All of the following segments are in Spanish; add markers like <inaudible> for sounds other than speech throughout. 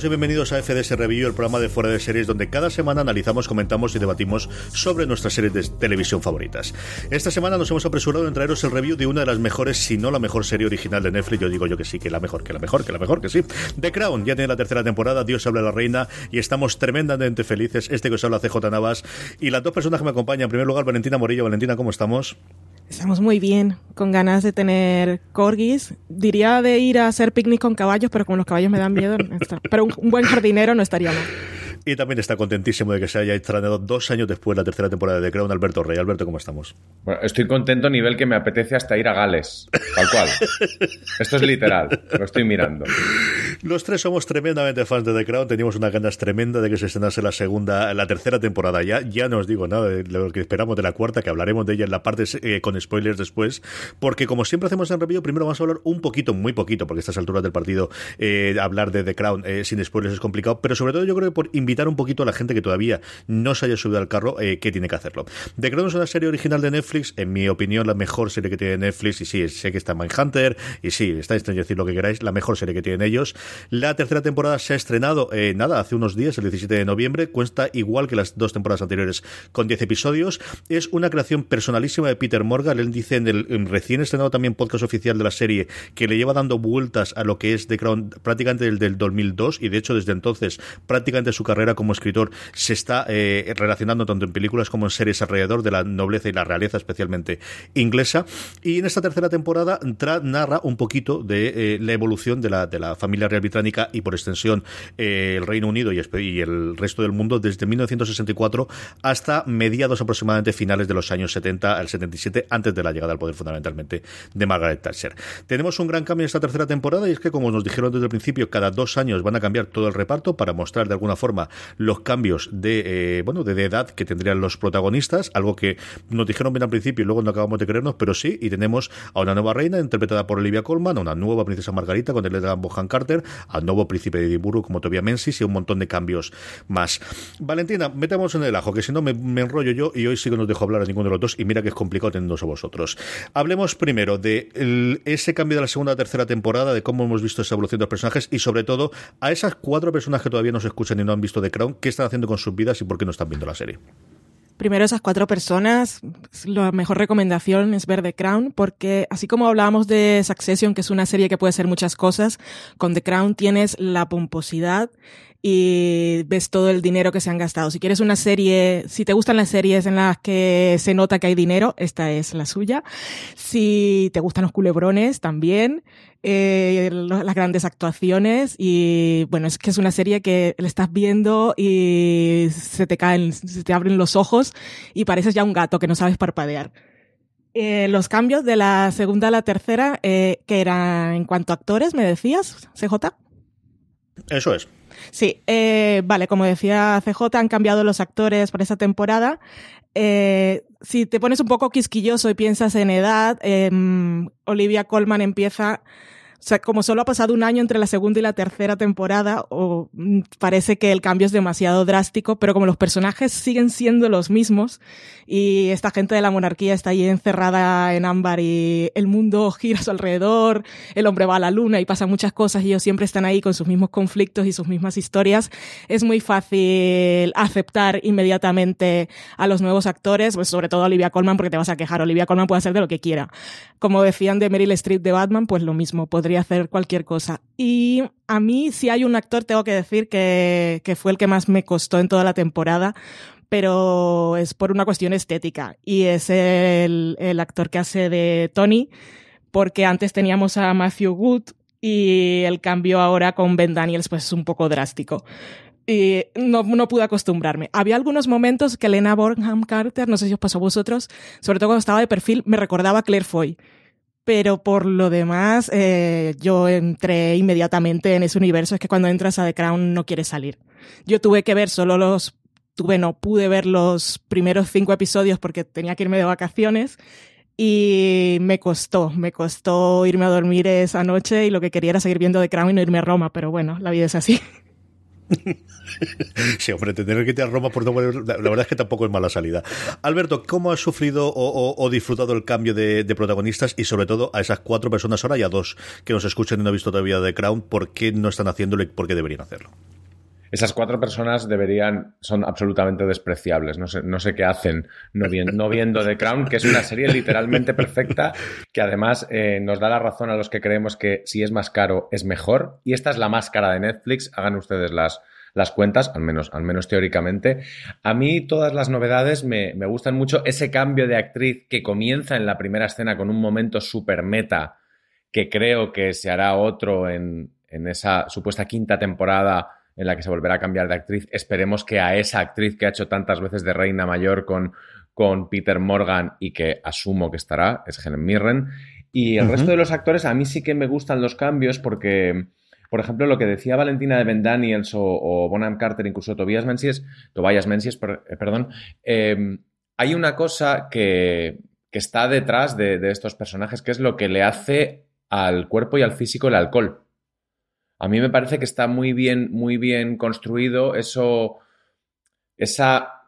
todos y bienvenidos a FDS Review, el programa de fuera de series donde cada semana analizamos, comentamos y debatimos sobre nuestras series de televisión favoritas. Esta semana nos hemos apresurado en traeros el review de una de las mejores, si no la mejor serie original de Netflix. Yo digo yo que sí, que la mejor, que la mejor, que la mejor, que sí. The Crown ya tiene la tercera temporada, Dios habla a la reina y estamos tremendamente felices. Este que os habla CJ Navas y las dos personas que me acompañan. En primer lugar, Valentina Morillo. Valentina, ¿cómo estamos? Estamos muy bien, con ganas de tener corgis. Diría de ir a hacer picnic con caballos, pero como los caballos me dan miedo, no está. pero un, un buen jardinero no estaría mal. Y también está contentísimo de que se haya estrenado dos años después la tercera temporada de The Crown, Alberto Rey. Alberto, ¿cómo estamos? Bueno, estoy contento a nivel que me apetece hasta ir a Gales. Tal cual. <laughs> Esto es literal. Lo estoy mirando. Los tres somos tremendamente fans de The Crown. Teníamos unas ganas tremendas de que se estrenase la segunda, la tercera temporada. Ya, ya no os digo nada de lo que esperamos de la cuarta, que hablaremos de ella en la parte eh, con spoilers después. Porque como siempre hacemos en review, primero vamos a hablar un poquito, muy poquito, porque a estas alturas del partido eh, hablar de The Crown eh, sin spoilers es complicado. Pero sobre todo yo creo que por invitar un poquito a la gente que todavía no se haya subido al carro, eh, que tiene que hacerlo. The Crown es una serie original de Netflix, en mi opinión la mejor serie que tiene Netflix, y sí, sé que está Mindhunter, y sí, está en decir lo que queráis, la mejor serie que tienen ellos. La tercera temporada se ha estrenado, eh, nada, hace unos días, el 17 de noviembre, cuesta igual que las dos temporadas anteriores, con 10 episodios. Es una creación personalísima de Peter Morgan, él dice en el recién estrenado también podcast oficial de la serie, que le lleva dando vueltas a lo que es The Crown prácticamente desde el 2002, y de hecho desde entonces prácticamente su carrera como escritor se está eh, relacionando tanto en películas como en series alrededor de la nobleza y la realeza, especialmente inglesa. Y en esta tercera temporada narra un poquito de eh, la evolución de la, de la familia real británica y por extensión eh, el Reino Unido y, el resto del mundo desde 1964 hasta mediados aproximadamente finales de los años 70 al 77, antes de la llegada al poder fundamentalmente de Margaret Thatcher. Tenemos un gran cambio en esta tercera temporada y es que, como nos dijeron desde el principio, cada dos años van a cambiar todo el reparto para mostrar de alguna forma los cambios de, eh, bueno, de, de edad que tendrían los protagonistas, algo que nos dijeron bien al principio y luego no acabamos de creernos, pero sí, y tenemos a una nueva reina interpretada por Olivia Colman, a una nueva princesa Margarita con Elena Bohan Carter, al nuevo príncipe de Edimburgo como Tobias Menzies y un montón de cambios más. Valentina, metamos en el ajo, que si no me, enrollo yo y hoy sí que no os dejo hablar a ninguno de los dos y mira que es complicado teniéndoos a vosotros. Hablemos primero de ese cambio de la segunda a tercera temporada, de cómo hemos visto esa evolución de los personajes y sobre todo a esas cuatro personas que todavía no se escuchan y no han visto The Crown, qué están haciendo con sus vidas y por qué no están viendo la serie. Primero esas cuatro personas, la mejor recomendación es ver The Crown, porque así como hablábamos de Succession, que es una serie que puede ser muchas cosas, con The Crown tienes la pomposidad y ves todo el dinero que se han gastado. Si quieres una serie, si te gustan las series en las que se nota que hay dinero, esta es la suya. Si te gustan los culebrones, también. Eh, las grandes actuaciones y bueno, es que es una serie que la estás viendo y se te caen, se te abren los ojos y pareces ya un gato que no sabes parpadear. Eh, los cambios de la segunda a la tercera, eh, que eran en cuanto a actores, me decías, CJ. Eso es. Sí, eh, vale, como decía CJ, han cambiado los actores para esta temporada. Eh, si te pones un poco quisquilloso y piensas en edad, em, Olivia Colman empieza sea, como solo ha pasado un año entre la segunda y la tercera temporada, o mm, parece que el cambio es demasiado drástico, pero como los personajes siguen siendo los mismos y esta gente de la monarquía está ahí encerrada en ámbar y el mundo <laughs> gira a su alrededor, el hombre va a la luna y pasan muchas cosas y ellos siempre están ahí con sus mismos conflictos y sus mismas historias, es muy fácil aceptar inmediatamente a los nuevos actores, pues sobre todo a Olivia Colman, porque te vas a quejar, Olivia Colman puede hacer de lo que quiera. Como decían de Meryl Streep de Batman, pues lo mismo, podría hacer cualquier cosa. Y a mí, si hay un actor, tengo que decir que, fue el que más me costó en toda la temporada, pero es por una cuestión estética. Y es el, el actor que hace de Tony, porque antes teníamos a Matthew Wood y el cambio ahora con Ben Daniels pues es un poco drástico. Y no, no pude acostumbrarme. Había algunos momentos que Elena Bonham Carter, no sé si os pasó a vosotros, sobre todo cuando estaba de perfil, me recordaba Claire Foy pero por lo demás, eh, yo entré inmediatamente en ese universo. Es que cuando entras a The Crown no quieres salir. Yo tuve que ver solo los, tuve, pude ver los primeros cinco episodios porque tenía que irme de vacaciones y me costó, me costó irme a dormir esa noche y lo que quería era seguir viendo The Crown y no irme a Roma, pero bueno, la vida es así. <laughs> <laughs> sí, hombre, tener que ir a Roma por no la, verdad es que tampoco es mala salida. Alberto, ¿cómo has sufrido o, disfrutado el cambio de, de, protagonistas y sobre todo a esas cuatro personas ahora y a dos que nos escuchan y no han visto todavía The Crown? ¿Por qué no están haciéndolo y por qué deberían hacerlo? Esas cuatro personas deberían, son absolutamente despreciables. No sé, no sé qué hacen no, viendo The Crown, que es una serie literalmente perfecta, que además eh, nos da la razón a los que creemos que si es más caro es mejor. Y esta es la más cara de Netflix. Hagan ustedes las, las cuentas, al menos, al menos teóricamente. A mí todas las novedades me, me gustan mucho. Ese cambio de actriz que comienza en la primera escena con un momento super meta, que creo que se hará otro en, en esa supuesta quinta temporada en la que se volverá a cambiar de actriz. Esperemos que a esa actriz que ha hecho tantas veces de Reina Mayor con, con Peter Morgan y que asumo que estará, es Helen Mirren. Y el uh -huh. resto de los actores, a mí sí que me gustan los cambios porque, por ejemplo, lo que decía Valentina de Ben Daniels o, o Bonham Carter, incluso Tobias Menzies, Tobias Menzies, per, eh, perdón, eh, hay una cosa que, que está detrás de, de estos personajes, que es lo que le hace al cuerpo y al físico el alcohol. A mí me parece que está muy bien, muy bien construido eso, esa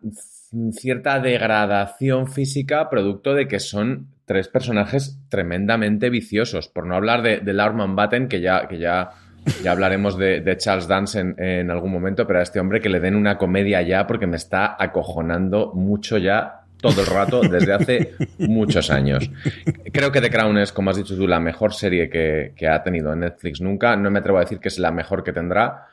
cierta degradación física producto de que son tres personajes tremendamente viciosos. Por no hablar de, de Batten, que ya, que ya, ya hablaremos de, Charles Dance en, algún momento, pero a este hombre que le den una comedia ya porque me está acojonando mucho ya todo el rato desde hace muchos años. Creo que The Crown es, como has dicho tú, la mejor serie que, que, ha tenido Netflix nunca. No me atrevo a decir que es la mejor que tendrá,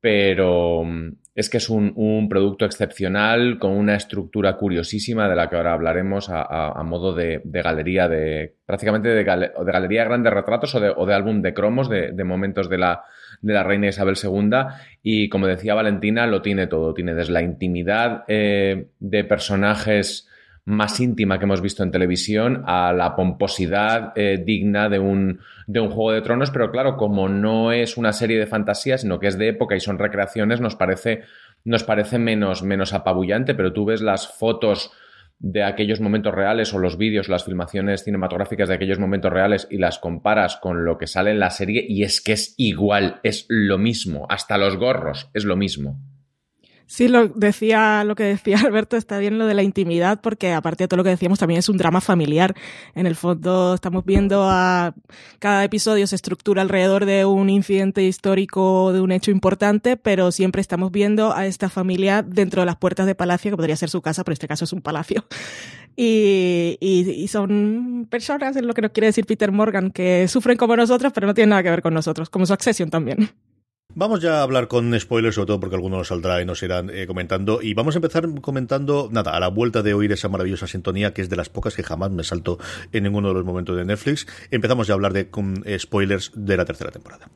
pero mm, es que es un, un producto excepcional con una estructura curiosísima de la que ahora hablaremos a, modo de, galería, de prácticamente de, de, galería de grandes retratos o de, o de álbum de cromos de momentos de la, de la reina Isabel II y como decía Valentina lo tiene todo, tiene desde la intimidad eh, de personajes más íntima que hemos visto en televisión a la pomposidad eh, digna de un, de un Juego de Tronos, pero claro, como no es una serie de fantasía, sino que es de época y son recreaciones, nos parece, nos parece menos, menos apabullante, pero tú ves las fotos de aquellos momentos reales o los vídeos, las filmaciones cinematográficas de aquellos momentos reales y las comparas con lo que sale en la serie y es que es igual, es lo mismo, hasta los gorros es lo mismo. Sí, lo decía, lo que decía <laughs> Alberto está bien lo de la intimidad, porque aparte de todo lo que decíamos, también es un drama familiar. En el fondo estamos viendo a cada episodio se estructura alrededor de un incidente histórico, de un hecho importante, pero siempre estamos viendo a esta familia dentro de las puertas de palacio, que podría ser su casa, pero en este caso es un palacio. <laughs> Y, y, y son personas, es lo que nos quiere decir Peter Morgan, que sufren como nosotros, pero no tienen nada que ver con nosotros, como su accesión también. Vamos ya a hablar con spoilers, sobre todo porque algunos nos saldrá y nos irán eh, comentando. Y vamos a empezar comentando, nada, a la vuelta de oír esa maravillosa sintonía, que es de las pocas que jamás me salto en ninguno de los momentos de Netflix. Empezamos ya a hablar de con, eh, spoilers de la tercera temporada.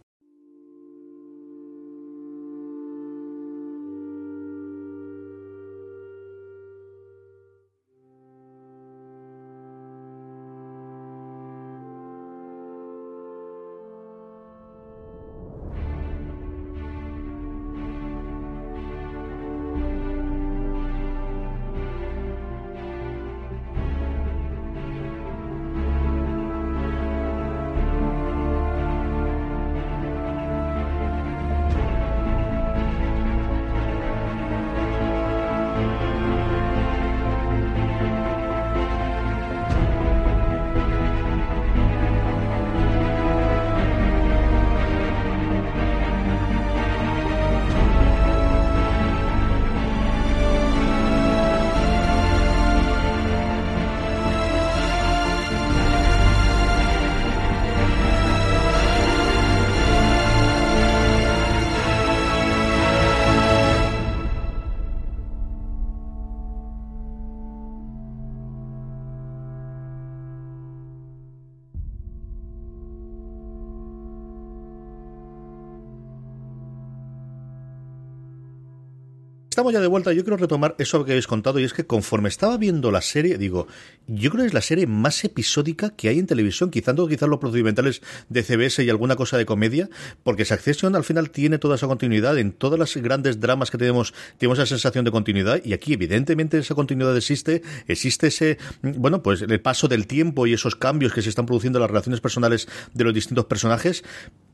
Estamos ya de vuelta. Yo quiero retomar eso que habéis contado y es que conforme estaba viendo la serie, digo, yo creo que es la serie más episódica que hay en televisión, quizás quizás los procedimentales de CBS y alguna cosa de comedia, porque Succession al final tiene toda esa continuidad en todas las grandes dramas que tenemos, tenemos esa sensación de continuidad y aquí evidentemente esa continuidad existe, existe ese, bueno, pues el paso del tiempo y esos cambios que se están produciendo en las relaciones personales de los distintos personajes,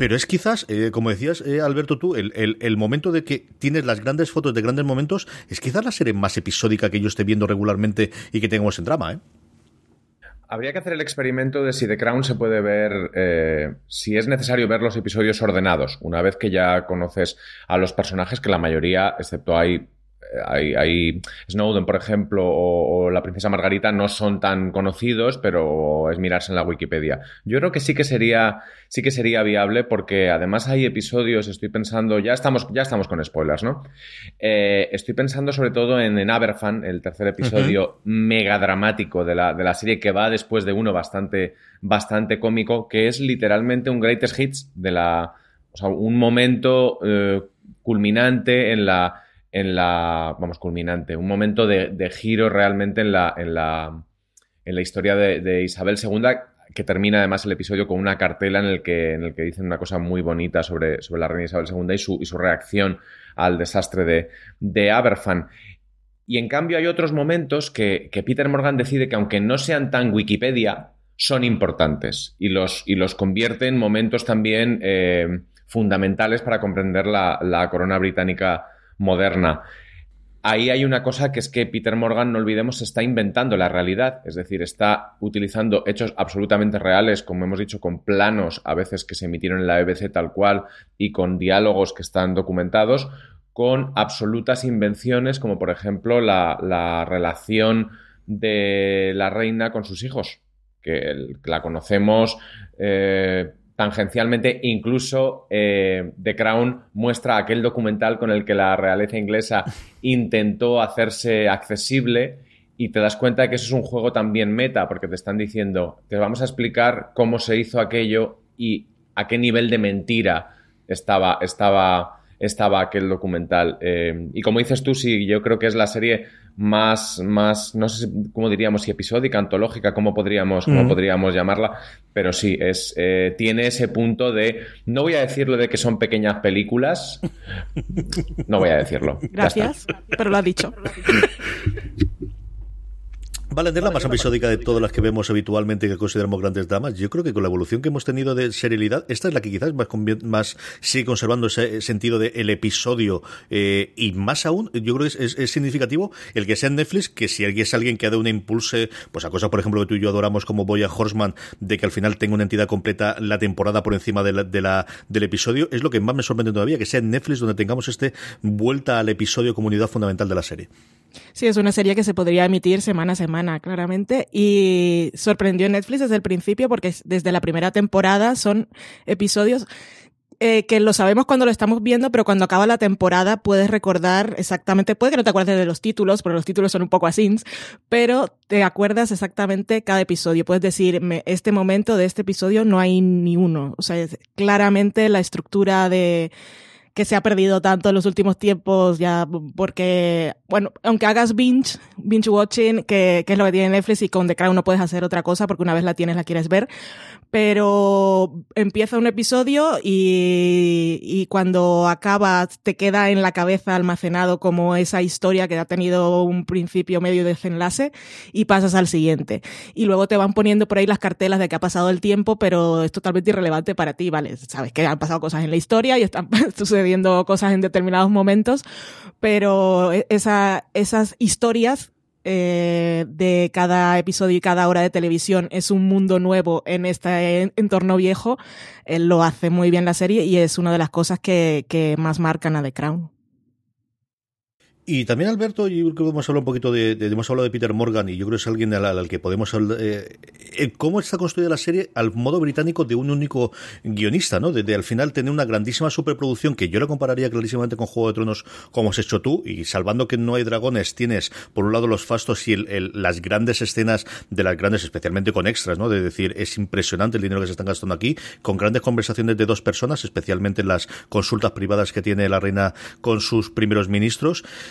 pero es quizás, eh, como decías eh, Alberto tú, el, el, el momento de que tienes las grandes fotos de grandes momentos, es quizás la serie más episódica que yo esté viendo regularmente y que tengamos en drama, ¿eh? Habría que hacer el experimento de si The Crown se puede ver, eh, si es necesario ver los episodios ordenados, una vez que ya conoces a los personajes, que la mayoría, excepto hay hay, hay, Snowden, por ejemplo, o, o, la princesa Margarita no son tan conocidos, pero es mirarse en la Wikipedia. Yo creo que sí que sería, sí que sería viable porque además hay episodios, estoy pensando, ya estamos, ya estamos con spoilers, ¿no? Eh, estoy pensando sobre todo en, en Aberfan, el tercer episodio uh -huh. mega dramático de la, de la serie que va después de uno bastante, bastante cómico, que es literalmente un greatest hits de la, o sea, un momento eh, culminante en la en la, vamos, culminante, un momento de, de giro realmente en la, en la, en la historia de, Isabel II, que termina además el episodio con una cartela en el que, en el que dicen una cosa muy bonita sobre, sobre la reina Isabel II y su, y su reacción al desastre de, de Aberfan. Y en cambio hay otros momentos que, que, Peter Morgan decide que aunque no sean tan Wikipedia, son importantes y los, y los convierte en momentos también eh, fundamentales para comprender la, la corona británica moderna. Ahí hay una cosa que es que Peter Morgan, no olvidemos, está inventando la realidad, es decir, está utilizando hechos absolutamente reales, como hemos dicho, con planos a veces que se emitieron en la BBC tal cual y con diálogos que están documentados, con absolutas invenciones, como por ejemplo la, la relación de la reina con sus hijos, que la conocemos. Eh, tangencialmente, incluso eh, The Crown muestra aquel documental con el que la realeza inglesa <laughs> intentó hacerse accesible y te das cuenta de que eso es un juego también meta, porque te están diciendo, te vamos a explicar cómo se hizo aquello y a qué nivel de mentira estaba, estaba, estaba aquel documental. Eh, y como dices tú, sí, yo creo que es la serie más, más, no sé cómo diríamos, si episódica, antológica, cómo podríamos, cómo mm. podríamos llamarla, pero sí, es, eh, tiene ese punto de, no voy a decirlo de que son pequeñas películas, <laughs> no voy a decirlo. Gracias, pero lo ha dicho. <laughs> Vale, es la más episódica de todas las que vemos habitualmente que consideramos grandes damas. Yo creo que con la evolución que hemos tenido de serialidad, esta es la que quizás más, más sigue conservando ese sentido del de episodio eh, y más aún, yo creo que es, es, es, significativo el que sea en Netflix, que si alguien es alguien que ha dado un impulse, pues a cosas, por ejemplo, que tú y yo adoramos como Boya Horseman, de que al final tenga una entidad completa la temporada por encima de la, de la, del episodio, es lo que más me sorprende todavía, que sea en Netflix donde tengamos este vuelta al episodio como unidad fundamental de la serie. Sí, es una serie que se podría emitir semana a semana, claramente, y sorprendió en Netflix desde el principio porque desde la primera temporada son episodios eh, que lo sabemos cuando lo estamos viendo, pero cuando acaba la temporada puedes recordar exactamente, puede que no te acuerdes de los títulos, porque los títulos son un poco así, pero te acuerdas exactamente cada episodio. Puedes decir, este momento de este episodio no hay ni uno. O sea, es claramente la estructura de que se ha perdido tanto en los últimos tiempos ya porque, bueno, aunque hagas binge, binge watching, que, que es lo que tiene Netflix y con The Crown no puedes hacer otra cosa porque una vez la tienes la quieres ver, pero empieza un episodio y, y cuando acaba te queda en la cabeza almacenado como esa historia que ha tenido un principio, medio y desenlace y pasas al siguiente. Y luego te van poniendo por ahí las cartelas de que ha pasado el tiempo, pero es totalmente irrelevante para ti, ¿vale? Sabes que han pasado cosas en la historia y están <laughs> cosas en determinados momentos, pero esa, esas historias eh, de cada episodio y cada hora de televisión es un mundo nuevo en este entorno viejo, eh, lo hace muy bien la serie y es una de las cosas que más marcan a The Crown. Y también, Alberto, yo creo que hemos hablado un poquito de, hemos hablado de Peter Morgan y yo creo que es alguien al, al que podemos hablar, eh, eh, cómo está construida la serie al modo británico de un único guionista, ¿no? De, de, al final tener una grandísima superproducción que yo la compararía clarísimamente con Juego de Tronos como has hecho tú y salvando que no hay dragones, tienes por un lado los fastos y el, el, las grandes escenas de las grandes, especialmente con extras, ¿no? De decir, es impresionante el dinero que se están gastando aquí, con grandes conversaciones de dos personas, especialmente en las consultas privadas que tiene la reina con sus primeros ministros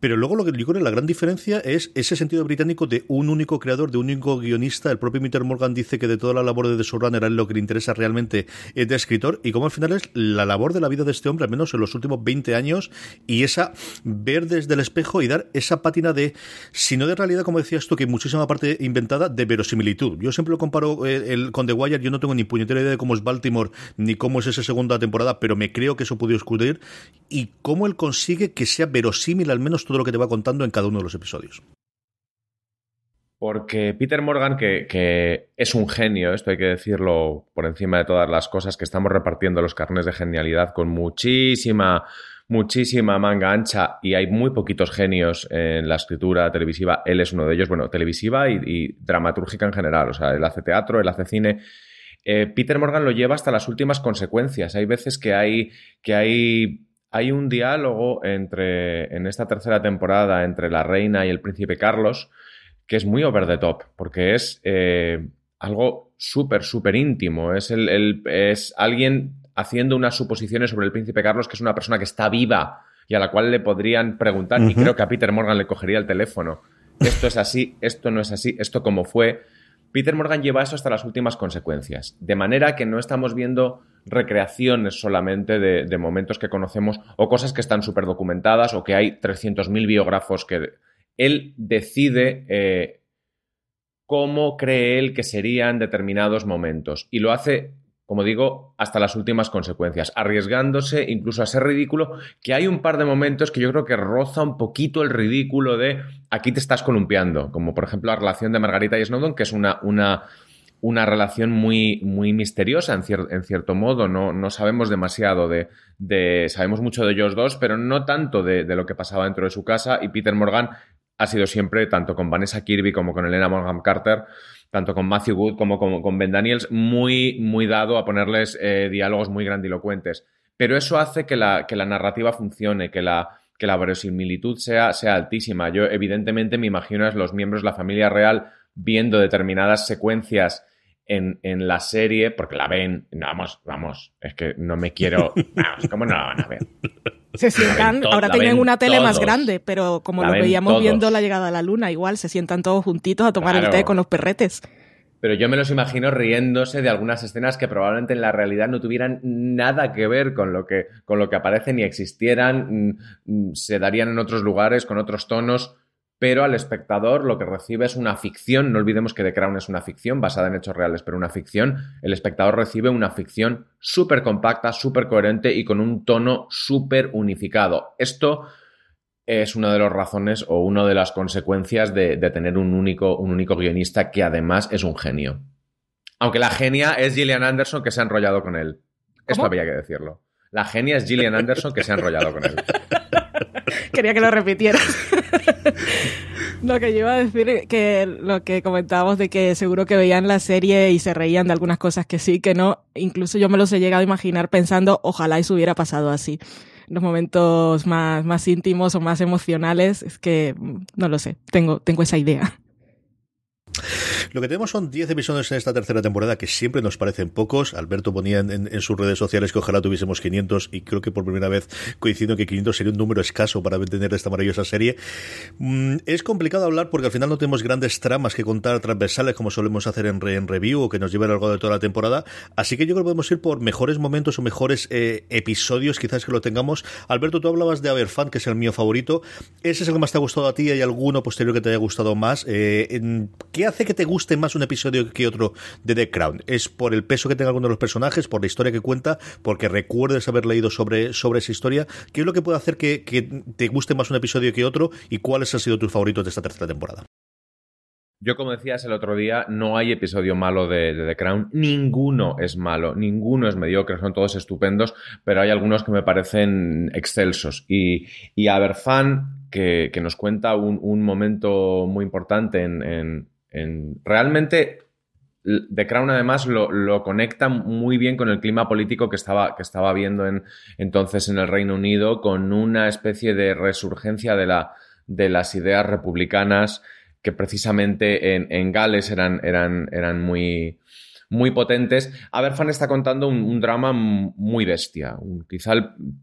Pero luego lo que yo creo la gran diferencia es ese sentido británico de un único creador, de un único guionista. El propio Peter Morgan dice que de toda la labor de The Showrunner a él lo que le interesa realmente de escritor y como al final es la labor de la vida de este hombre, al menos en los últimos 20 años, y esa ver desde el espejo y dar esa pátina de, si no de realidad, como decías tú, que muchísima parte inventada, de verosimilitud. Yo siempre lo comparo eh, el, con The Wire, yo no tengo ni puñetera idea de cómo es Baltimore, ni cómo es esa segunda temporada, pero me creo que eso pudo escudrir y cómo él consigue que sea verosímil al menos todo lo que te va contando en cada uno de los episodios. Porque Peter Morgan, que, es un genio, esto hay que decirlo por encima de todas las cosas, que estamos repartiendo los carnes de genialidad con muchísima, muchísima manga ancha y hay muy poquitos genios en la escritura televisiva. Él es uno de ellos, bueno, televisiva y, y dramatúrgica en general. O sea, él hace teatro, él hace cine. Eh, Peter Morgan lo lleva hasta las últimas consecuencias. Hay veces que hay, que hay hay un diálogo entre, en esta tercera temporada entre la reina y el príncipe Carlos que es muy over the top, porque es eh, algo súper, súper íntimo. Es, el, el, es alguien haciendo unas suposiciones sobre el príncipe Carlos, que es una persona que está viva y a la cual le podrían preguntar, uh -huh. y creo que a Peter Morgan le cogería el teléfono. Esto es así, esto no es así, esto como fue. Peter Morgan lleva eso hasta las últimas consecuencias, de manera que no estamos viendo recreaciones solamente de, momentos que conocemos o cosas que están súper documentadas o que hay 300.000 biógrafos que él decide eh, cómo cree él que serían determinados momentos y lo hace, como digo, hasta las últimas consecuencias, arriesgándose incluso a ser ridículo, que hay un par de momentos que yo creo que roza un poquito el ridículo de aquí te estás columpiando, como por ejemplo la relación de Margarita y Snowden, que es una, una, una relación muy, muy misteriosa en, en cierto modo, no, no sabemos demasiado de, de, sabemos mucho de ellos dos, pero no tanto de, de lo que pasaba dentro de su casa y Peter Morgan ha sido siempre, tanto con Vanessa Kirby como con Elena Bonham Carter, tanto con Matthew Wood como con, con Ben Daniels, muy, muy dado a ponerles eh, diálogos muy grandilocuentes. Pero eso hace que la, que la narrativa funcione, que la, que la verosimilitud sea, sea altísima. Yo, evidentemente, me imagino a los miembros de la familia real viendo determinadas secuencias en, en, la serie, porque la ven, vamos, vamos, es que no me quiero, <laughs> vamos, ¿cómo no la van a ver? Se sientan, ahora tienen una tele todos. más grande, pero como la lo veíamos todos. viendo la llegada a la luna, igual se sientan todos juntitos a tomar claro. el té con los perretes. Pero yo me los imagino riéndose de algunas escenas que probablemente en la realidad no tuvieran nada que ver con lo que, con lo que aparecen ni existieran, mm, se darían en otros lugares, con otros tonos pero al espectador lo que recibe es una ficción. No olvidemos que The Crown es una ficción basada en hechos reales, pero una ficción. El espectador recibe una ficción súper compacta, súper coherente y con un tono súper unificado. Esto es una de las razones o una de las consecuencias de, de, tener un único, un único guionista que además es un genio. Aunque la genia es Gillian Anderson que se ha enrollado con él. ¿Cómo? Esto había que decirlo. La genia es Gillian Anderson que se ha enrollado con él. <laughs> Quería que lo repitieras. <laughs> lo que yo iba a decir, que lo que comentábamos de que seguro que veían la serie y se reían de algunas cosas que sí, que no. Incluso yo me los he llegado a imaginar pensando, ojalá eso hubiera pasado así. Los momentos más, más íntimos o más emocionales, es que no lo sé, tengo, tengo esa idea. Lo que tenemos son 10 episodios en esta tercera temporada que siempre nos parecen pocos. Alberto ponía en, sus redes sociales que ojalá tuviésemos 500 y creo que por primera vez coincido que 500 sería un número escaso para tener esta maravillosa serie. Mm, es complicado hablar porque al final no tenemos grandes tramas que contar transversales como solemos hacer en, re, en review o que nos lleven a lo largo de toda la temporada. Así que yo creo que podemos ir por mejores momentos o mejores eh, episodios quizás que lo tengamos. Alberto, tú hablabas de Aberfan, que es el mío favorito. ¿Ese es el que más te ha gustado a ti? ¿Hay alguno posterior que te haya gustado más? Eh, ¿Qué hace que te guste más un episodio que otro de The Crown? ¿Es por el peso que tenga alguno de los personajes, por la historia que cuenta, porque recuerdes haber leído sobre, sobre esa historia? ¿Qué es lo que puede hacer que, que te guste más un episodio que otro y cuáles han sido tus favoritos de esta tercera temporada? Yo, como decías el otro día, no hay episodio malo de, The Crown. Ninguno es malo, ninguno es mediocre, son todos estupendos, pero hay algunos que me parecen excelsos. Y, y Aberfan, que, que nos cuenta un, un momento muy importante en, en, realmente The Crown además lo, conecta muy bien con el clima político que estaba, que estaba viendo en, entonces en el Reino Unido, con una especie de resurgencia de, la, de las ideas republicanas que precisamente en, Gales eran, eran, eran muy, muy potentes. Aberfan está contando un, drama muy bestia. Quizá,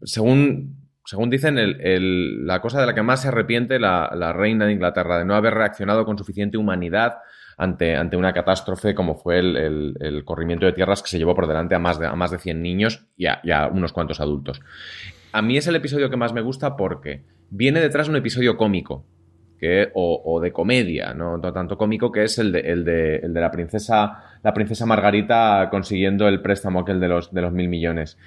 según según dicen, el- el- la cosa de la que más se arrepiente la, reina de Inglaterra, de no haber reaccionado con suficiente humanidad ante, ante una catástrofe como fue el, el- el corrimiento de tierras que se llevó por delante a más de, a más de 100 niños y a, unos cuantos adultos. A mí es el episodio que más me gusta porque viene detrás un episodio cómico que, o, de comedia, no tanto cómico, que es el de, el de, el de la, princesa, la princesa Margarita consiguiendo el préstamo aquel de los, de los mil millones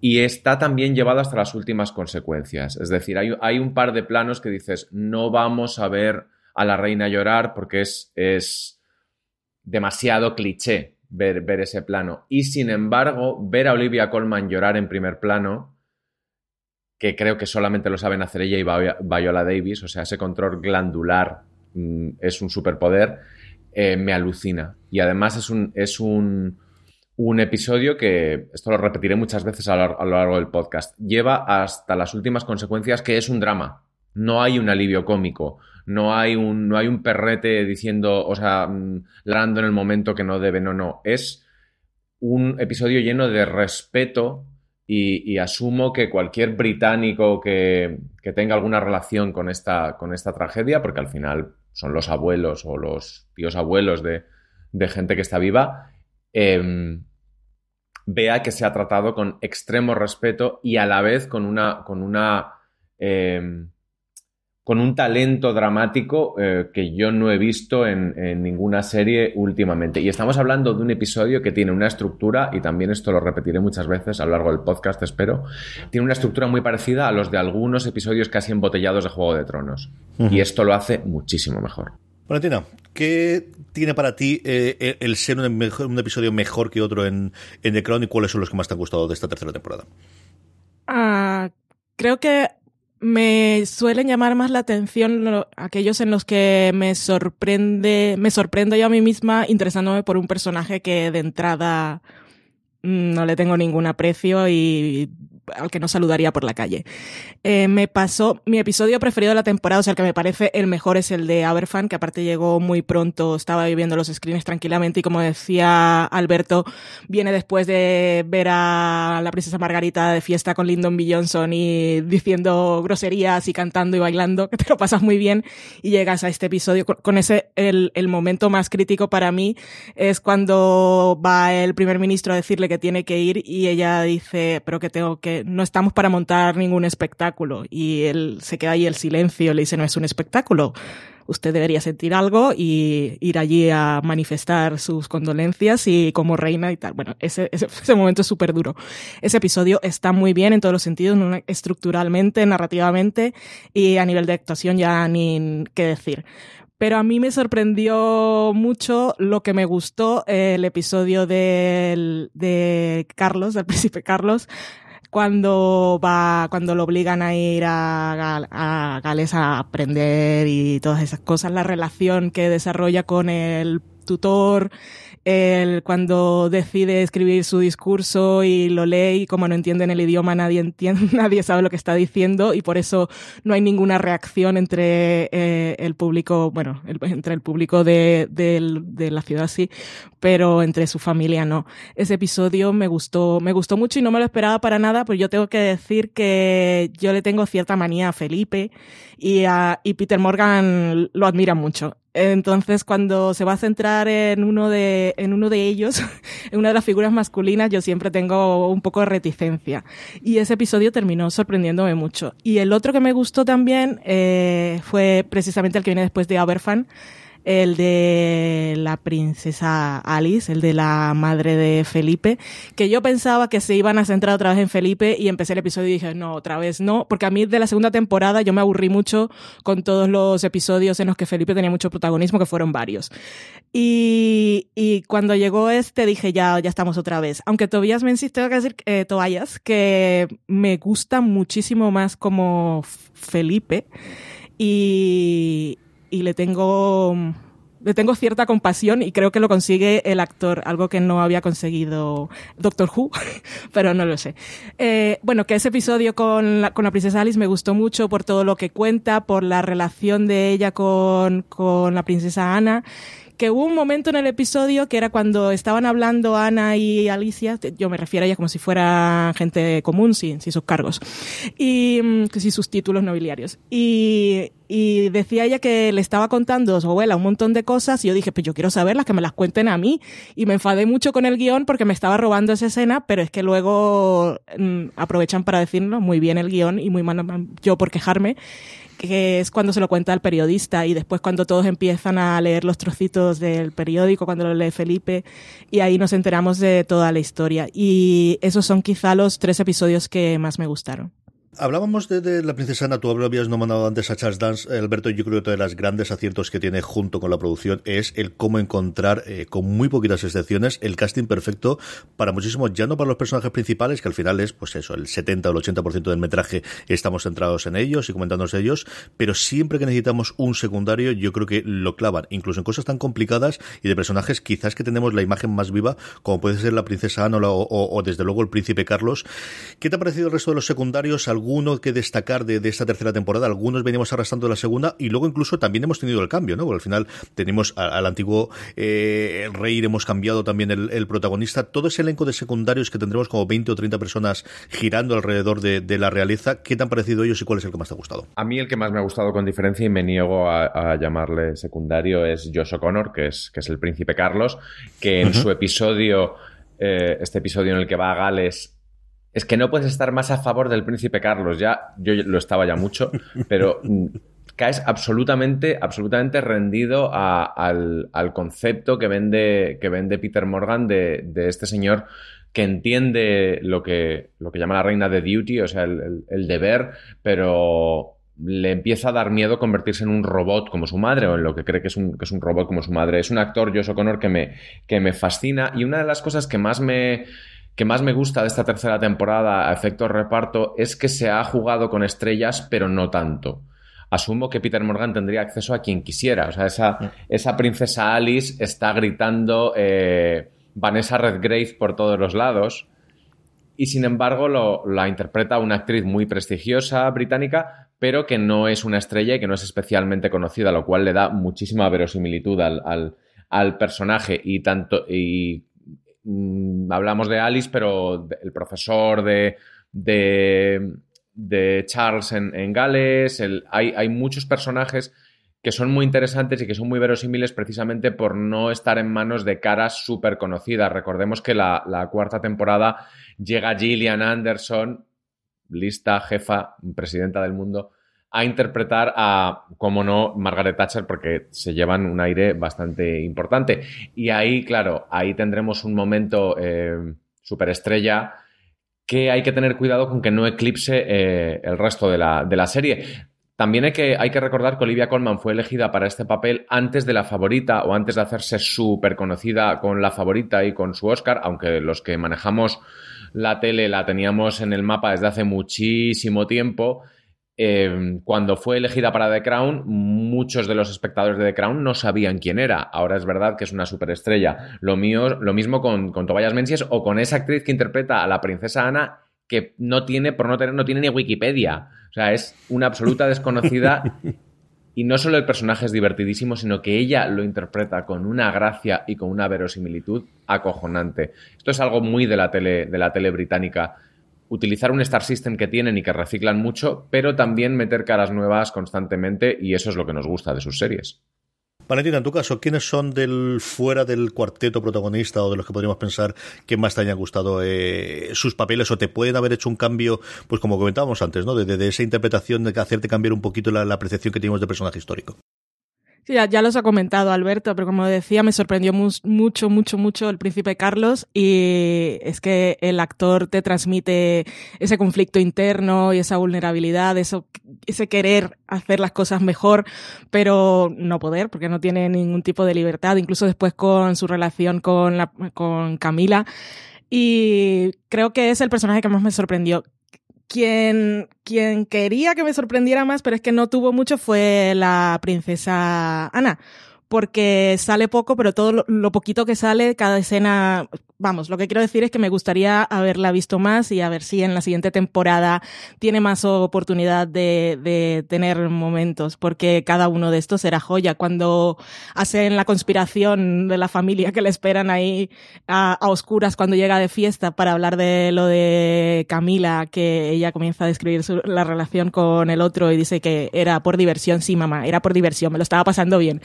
y está también llevado hasta las últimas consecuencias. Es decir, hay, hay un par de planos que dices, no vamos a ver a la reina llorar porque es, es demasiado cliché ver, ver ese plano. Y sin embargo, ver a Olivia Colman llorar en primer plano, que creo que solamente lo saben hacer ella y Vi- Viola Davis, o sea, ese control glandular mm, es un superpoder, eh, me alucina. Y además es un, es un, un episodio que, esto lo repetiré muchas veces a lo, largo del podcast, lleva hasta las últimas consecuencias, que es un drama. No hay un alivio cómico, no hay un, no hay un perrete diciendo, o sea, mm, ladrando en el momento que no debe, no, no. Es un episodio lleno de respeto y, y asumo que cualquier británico que, que tenga alguna relación con esta, con esta tragedia, porque al final son los abuelos o los tíos abuelos de, de gente que está viva, em, vea que se ha tratado con extremo respeto y a la vez con una, con una em, con un talento dramático eh, que yo no he visto en, en ninguna serie últimamente. Y estamos hablando de un episodio que tiene una estructura, y también esto lo repetiré muchas veces a lo largo del podcast, espero, tiene una estructura muy parecida a los de algunos episodios casi embotellados de Juego de Tronos. Y esto lo hace muchísimo mejor. Valentina, ¿qué tiene para ti eh, el ser un, episodio mejor que otro en, en The Crown y cuáles son los que más te han gustado de esta tercera temporada? Ah, creo que me suelen llamar más la atención lo- aquellos en los que me sorprende, me sorprendo yo a mí misma interesándome por un personaje que de entrada mm, no le tengo ningún aprecio y al que no saludaría por la calle. Eh, me pasó, mi episodio preferido de la temporada, o sea, el que me parece el mejor es el de Aberfan, que aparte llegó muy pronto, estaba viviendo los screens tranquilamente y como decía Alberto, viene después de ver a la princesa Margarita de fiesta con Lyndon B. Johnson y diciendo groserías y cantando y bailando, que te lo pasas muy bien y llegas a este episodio con, ese, el, el momento más crítico para mí es cuando va el primer ministro a decirle que tiene que ir y ella dice, pero que tengo que, no estamos para montar ningún espectáculo y él se queda ahí el silencio, le dice, no es un espectáculo usted debería sentir algo y ir allí a manifestar sus condolencias y como reina y tal. Bueno, ese, ese, <laughs> momento es súper duro. Ese episodio está muy bien en todos los sentidos, estructuralmente, narrativamente y a nivel de actuación ya ni qué decir. Pero a mí me sorprendió mucho lo que me gustó, el episodio del, de Carlos, del <laughs> príncipe Carlos, cuando va, cuando lo obligan a ir a, a Gales a aprender y todas esas cosas, la relación que desarrolla con el tutor, el, cuando decide escribir su discurso y lo lee y como no entienden el idioma nadie entiende, <laughs> nadie sabe lo que está diciendo y por eso no hay ninguna reacción entre eh, el público, bueno, el- entre el público de, la ciudad sí, pero entre su familia no. Ese episodio me gustó, me gustó mucho y no me lo esperaba para nada, pero yo tengo que decir que yo le tengo cierta manía a Felipe y, a, y Peter Morgan lo admira mucho. Entonces, cuando se va a centrar en uno de, en uno de ellos, <laughs> en una de las figuras masculinas, yo siempre tengo un poco de reticencia. Y ese episodio terminó sorprendiéndome mucho. Y el otro que me gustó también eh, fue precisamente el que viene después de Aberfan, el de la princesa Alice, el de la madre de Felipe, que yo pensaba que se iban a centrar otra vez en Felipe y empecé el episodio y dije, no, otra vez no, porque a mí de la segunda temporada yo me aburrí mucho con todos los episodios en los que Felipe tenía mucho protagonismo, que fueron varios. Y, y cuando llegó este dije, ya, ya estamos otra vez. Aunque Tobias me tengo que decir, eh, Tobias, que me gusta muchísimo más como Felipe y, y le tengo le tengo cierta compasión y creo que lo consigue el actor, algo que no había conseguido Doctor Who, <laughs> pero no lo sé. Eh, bueno, que ese episodio con la, con la princesa Alice me gustó mucho por todo lo que cuenta, por la relación de ella con, con la princesa Ana, que hubo un momento en el episodio que era cuando estaban hablando Ana y Alicia, yo me refiero a ella como si fuera gente común, sin, sin sus cargos, y mm, sin sus títulos nobiliarios. Y, y decía ella que le estaba contando a su abuela un montón de cosas y yo dije, pues yo quiero saberlas, que me las cuenten a mí. Y me enfadé mucho con el guion porque me estaba robando esa escena, pero es que luego mm, aprovechan para decirlo muy bien el guion y muy mal yo por quejarme que es cuando se lo cuenta al periodista y después cuando todos empiezan a leer los trocitos del periódico, cuando lo lee Felipe, y ahí nos enteramos de toda la historia. Y esos son quizá los tres episodios que más me gustaron. Hablábamos de, de, la princesa Ana, tú habías nombrado antes a Charles Dance, Alberto, yo creo que uno de los grandes aciertos que tiene junto con la producción es el cómo encontrar, eh, con muy poquitas excepciones, el casting perfecto para muchísimos, ya no para los personajes principales, que al final es, pues eso, el 70 o el 80% del metraje estamos centrados en ellos y comentándonos ellos, pero siempre que necesitamos un secundario, yo creo que lo clavan, incluso en cosas tan complicadas y de personajes quizás que tenemos la imagen más viva, como puede ser la princesa Ana o, o, o desde luego el príncipe Carlos. ¿Qué te ha parecido el resto de los secundarios? Alguno que destacar de, de, esta tercera temporada. Algunos venimos arrastrando de la segunda y luego incluso también hemos tenido el cambio, ¿no? Porque al final tenemos al, al antiguo eh, rey, hemos cambiado también el, el, protagonista. Todo ese elenco de secundarios que tendremos como 20 o 30 personas girando alrededor de, de, la realeza. ¿Qué te han parecido ellos y cuál es el que más te ha gustado? A mí el que más me ha gustado con diferencia y me niego a, a llamarle secundario es Josh O'Connor, que es, que es el príncipe Carlos, que en uh -huh. su episodio, eh, este episodio en el que va a Gales es que no puedes estar más a favor del príncipe Carlos. Ya, yo lo estaba ya mucho, pero caes absolutamente, absolutamente rendido a, al, al, concepto que vende, que vende Peter Morgan de, de, este señor que entiende lo que, lo que llama la reina de duty, o sea, el, el, el deber, pero le empieza a dar miedo convertirse en un robot como su madre o en lo que cree que es un, que es un robot como su madre. Es un actor, Josh O'Connor, que me, que me fascina y una de las cosas que más me, que más me gusta de esta tercera temporada a efectos reparto es que se ha jugado con estrellas, pero no tanto. Asumo que Peter Morgan tendría acceso a quien quisiera. O sea, esa, esa princesa Alice está gritando eh, Vanessa Redgrave por todos los lados. Y sin embargo, lo, la interpreta una actriz muy prestigiosa británica, pero que no es una estrella y que no es especialmente conocida, lo cual le da muchísima verosimilitud al, al, al personaje. Y tanto. Y, mmm, hablamos de Alice, pero el profesor de, de, Charles en, Gales. Hay, hay muchos personajes que son muy interesantes y que son muy verosímiles precisamente por no estar en manos de caras súper conocidas. Recordemos que la, la, cuarta temporada llega Gillian Anderson, lista, jefa, presidenta del mundo, a interpretar a, como no, Margaret Thatcher, porque se llevan un aire bastante importante. Y ahí, claro, ahí tendremos un momento eh, superestrella que hay que tener cuidado con que no eclipse eh, el resto de la, de la serie. También hay que, hay que, recordar que Olivia Colman fue elegida para este papel antes de la favorita o antes de hacerse súper conocida con la favorita y con su Oscar, aunque los que manejamos la tele la teníamos en el mapa desde hace muchísimo tiempo. Eh, cuando fue elegida para The Crown, muchos de los espectadores de The Crown no sabían quién era. Ahora es verdad que es una superestrella. Lo, mío, lo mismo con, con Tobias Menzies o con esa actriz que interpreta a la princesa Ana que no tiene, por no tener, no tiene ni Wikipedia. O sea, es una absoluta desconocida. <laughs> y no solo el personaje es divertidísimo, sino que ella lo interpreta con una gracia y con una verosimilitud acojonante. Esto es algo muy de la tele, de la tele británica. Utilizar un Star System que tienen y que reciclan mucho, pero también meter caras nuevas constantemente, y eso es lo que nos gusta de sus series. Valentina, en tu caso, ¿quiénes son del fuera del cuarteto protagonista o de los que podríamos pensar que más te hayan gustado eh, sus papeles o te pueden haber hecho un cambio, pues como comentábamos antes, ¿no? De, esa interpretación de hacerte cambiar un poquito la, la percepción que tenemos de personaje histórico. Sí, ya, los ha comentado Alberto, pero como decía, me sorprendió mu mucho, mucho, mucho el príncipe Carlos y es que el actor te transmite ese conflicto interno y esa vulnerabilidad, eso, ese querer hacer las cosas mejor, pero no poder, porque no tiene ningún tipo de libertad, incluso después con su relación con, la, con Camila. Y creo que es el personaje que más me sorprendió quien, quien quería que me sorprendiera más, pero es que no tuvo mucho, fue la princesa Ana. Porque sale poco, pero todo lo, lo poquito que sale, cada escena vamos, lo que quiero decir es que me gustaría haberla visto más y a ver si en la siguiente temporada tiene más oportunidad de, de tener momentos, porque cada uno de estos era joya. Cuando hacen la conspiración de la familia que le esperan ahí a, oscuras cuando llega de fiesta para hablar de lo de Camila, que ella comienza a describir su- la relación con el otro y dice que era por diversión, sí mamá, era por diversión, me lo estaba pasando bien.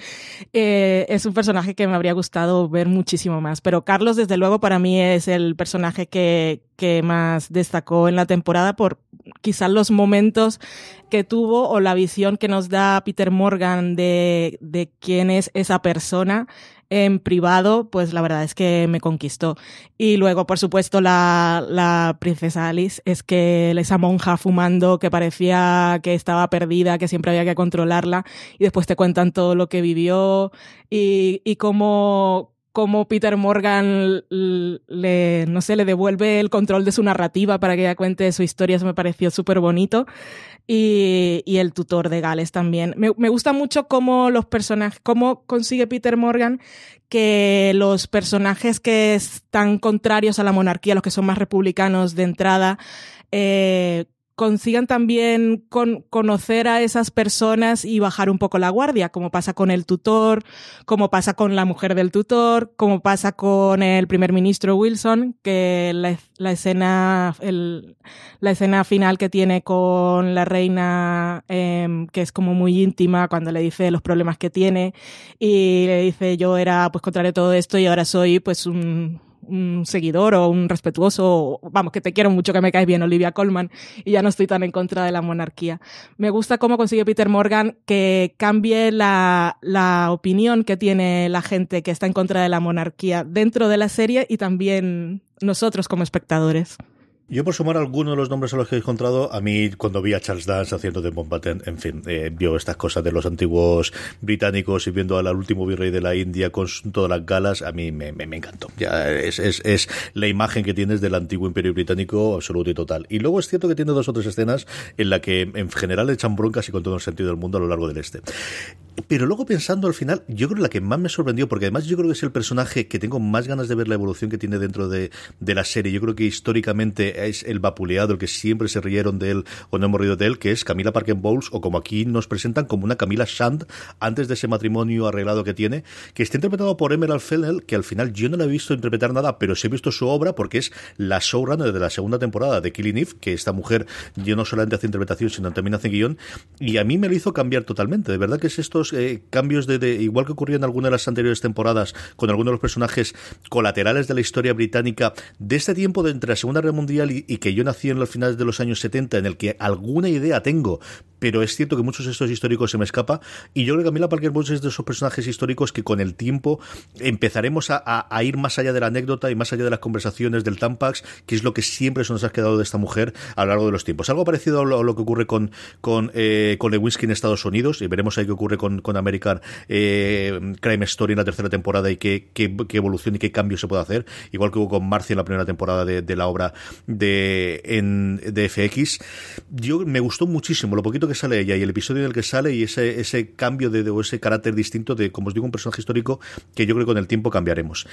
Eh, es un personaje que me habría gustado ver muchísimo más, pero Carlos desde luego para mí es el personaje que, que más destacó en la temporada por quizás los momentos que tuvo o la visión que nos da Peter Morgan de, de quién es esa persona en privado, pues la verdad es que me conquistó. Y luego, por supuesto, la, la princesa Alice, es que esa monja fumando que parecía que estaba perdida, que siempre había que controlarla, y después te cuentan todo lo que vivió y, y cómo, cómo Peter Morgan le, no sé, le devuelve el control de su narrativa para que ella cuente su historia, eso me pareció súper bonito. Y, el tutor de Gales también. Me, me gusta mucho cómo los personajes, cómo consigue Peter Morgan que los personajes que están contrarios a la monarquía, los que son más republicanos de entrada, eh, consigan también con, conocer a esas personas y bajar un poco la guardia, como pasa con el tutor, como pasa con la mujer del tutor, como pasa con el primer ministro Wilson, que la, la escena, el, la escena final que tiene con la reina, eh, que es como muy íntima, cuando le dice los problemas que tiene, y le dice yo era pues contrario a todo esto y ahora soy pues un, un seguidor o un respetuoso, vamos, que te quiero mucho, que me caes bien, Olivia Colman, y ya no estoy tan en contra de la monarquía. Me gusta cómo consigue Peter Morgan que cambie la opinión que tiene la gente que está en contra de la monarquía dentro de la serie y también nosotros como espectadores. Yo por sumar algunos de los nombres a los que he encontrado, a mí cuando vi a Charles Dance haciendo de Mountbatten, en fin, eh, vio estas cosas de los antiguos británicos y viendo al último virrey de la India con todas las galas, a mí me, encantó. Es, la imagen que tienes del antiguo imperio británico absoluto y total. Y luego es cierto que tiene dos o tres escenas en la que en general echan broncas y con todo el sentido del mundo a lo largo del este. Pero luego pensando al final, yo creo que la que más me sorprendió, porque además yo creo que es el personaje que tengo más ganas de ver la evolución que tiene dentro de, de la serie. Yo creo que históricamente es el vapuleado, el que siempre se rieron de él o no hemos reído de él, que es Camila Parker Bowles, o como aquí nos presentan como una Camila Shand antes de ese matrimonio arreglado que tiene, que está interpretado por Emerald Fennell, que al final yo no la he visto interpretar nada, pero sí he visto su obra porque es la showrunner de la segunda temporada de Killing Eve, que esta mujer yo no solamente hace interpretación, sino también hace guion, y a mí me lo hizo cambiar totalmente. De verdad que es eh, cambios de, igual que ocurría en alguna de las anteriores temporadas, con algunos de los personajes colaterales de la historia británica, de este tiempo de entre la Segunda Guerra Mundial y, que yo nací en los finales de los años 70, en el que alguna idea tengo, pero es cierto que muchos de estos históricos se me escapa, y yo creo que Camila Parker Bowles es de esos personajes históricos que con el tiempo empezaremos a, ir más allá de la anécdota y más allá de las conversaciones del Tampax, que es lo que siempre se nos ha quedado de esta mujer a lo largo de los tiempos. Algo parecido a lo, a lo que ocurre con, con, eh, con Lewinsky en Estados Unidos, y veremos ahí qué ocurre con, con American eh, Crime Story en la tercera temporada y qué, qué, evolución y qué cambio se puede hacer, igual que hubo con Marcia en la primera temporada de, la obra de, de FX. Yo me gustó muchísimo lo poquito que sale ella y el episodio en el que sale y ese, ese cambio de, o ese carácter distinto de, como os digo, un personaje histórico que yo creo que con el tiempo cambiaremos.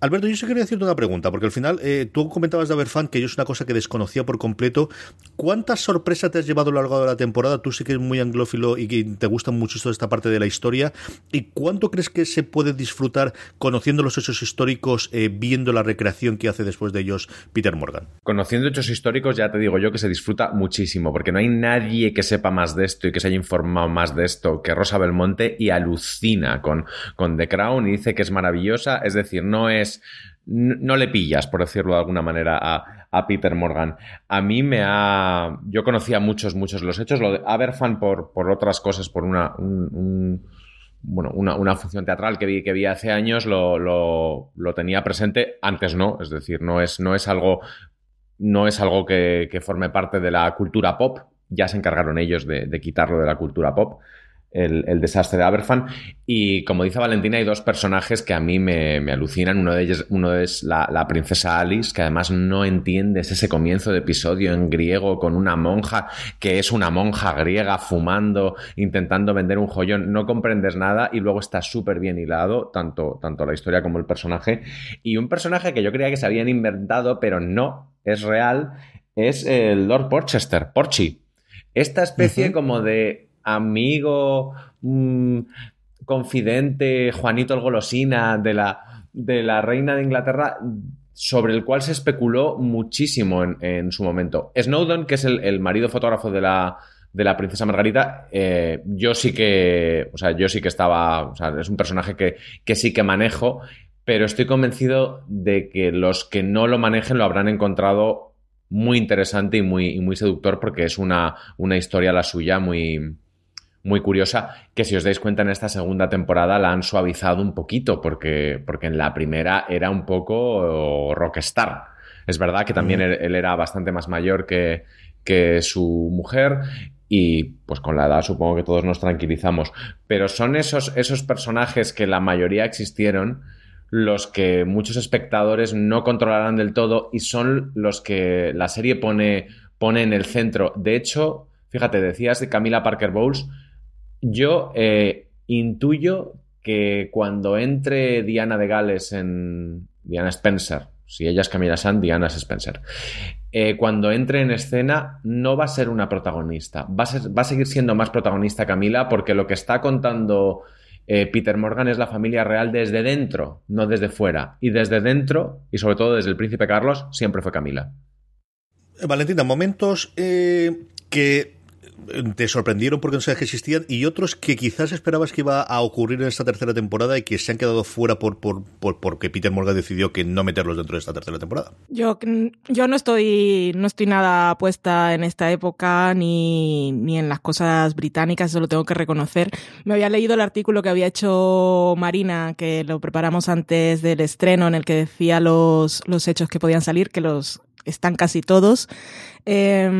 Alberto, yo sí quería hacerte una pregunta, porque al final eh, tú comentabas de Aberfan que yo es una cosa que desconocía por completo. ¿Cuántas sorpresas te has llevado a lo largo de la temporada? Tú sí que eres muy anglófilo y que te gusta mucho esta parte de la historia. ¿Y cuánto crees que se puede disfrutar conociendo los hechos históricos, eh, viendo la recreación que hace después de ellos Peter Morgan? Conociendo hechos históricos, ya te digo yo que se disfruta muchísimo, porque no hay nadie que sepa más de esto y que se haya informado más de esto que Rosa Belmonte y alucina con, con The Crown y dice que es maravillosa. Es decir, no es. No le pillas, por decirlo de alguna manera, a, Peter Morgan. A mí me ha. Yo conocía muchos, muchos los hechos. Lo de Aberfan por, por otras cosas, por una. un- un- bueno, una, función teatral que vi, que vi hace años lo, tenía presente, antes no, es decir, no es, no es algo no es algo que, forme parte de la cultura pop. Ya se encargaron ellos de quitarlo de la cultura pop. El, el desastre de Aberfan. Y como dice Valentina, hay dos personajes que a mí me, me alucinan. Uno de ellos uno es la, la princesa Alice, que además no entiendes ese comienzo de episodio en griego con una monja que es una monja griega fumando, intentando vender un joyón. No comprendes nada y luego está súper bien hilado, tanto, tanto la historia como el personaje. Y un personaje que yo creía que se habían inventado, pero no, es real, es el Lord Porchester, Porchi. Esta especie como de amigo, mm, confidente, Juanito el Golosina de la, de la reina de Inglaterra, sobre el cual se especuló muchísimo en, en su momento. Snowden, que es el, el marido fotógrafo de la, de la princesa Margarita, eh, yo sí que, o sea, yo sí que estaba, o sea, es un personaje que, que sí que manejo, pero estoy convencido de que los que no lo manejen lo habrán encontrado muy interesante y muy, muy seductor porque es una, una historia la suya muy, muy curiosa que si os dais cuenta en esta segunda temporada la han suavizado un poquito porque, porque en la primera era un poco rockstar. Es verdad que también él, él era bastante más mayor que, que su mujer y pues con la edad supongo que todos nos tranquilizamos. Pero son esos, esos personajes que la mayoría existieron los que muchos espectadores no controlarán del todo y son los que la serie pone, pone en el centro. De hecho, fíjate, decías de Camila Parker Bowles, yo eh, intuyo que cuando entre Diana de Gales en Diana Spencer, si ella es Camila Sand, Diana es Spencer, eh, cuando entre en escena no va a ser una protagonista, va a, seguir siendo más protagonista Camila porque lo que está contando eh, Peter Morgan es la familia real desde dentro, no desde fuera. Y desde dentro, y sobre todo desde el príncipe Carlos, siempre fue Camila. Valentina, momentos que te sorprendieron porque no sabías que existían y otros que quizás esperabas que iba a ocurrir en esta tercera temporada y que se han quedado fuera por, por, por porque Peter Morgan decidió que no meterlos dentro de esta tercera temporada. Yo, yo no estoy no estoy nada puesta en esta época ni, ni en las cosas británicas, eso lo tengo que reconocer. Me había leído el artículo que había hecho Marina, que lo preparamos antes del estreno, en el que decía los, los hechos que podían salir, que los están casi todos. Eh,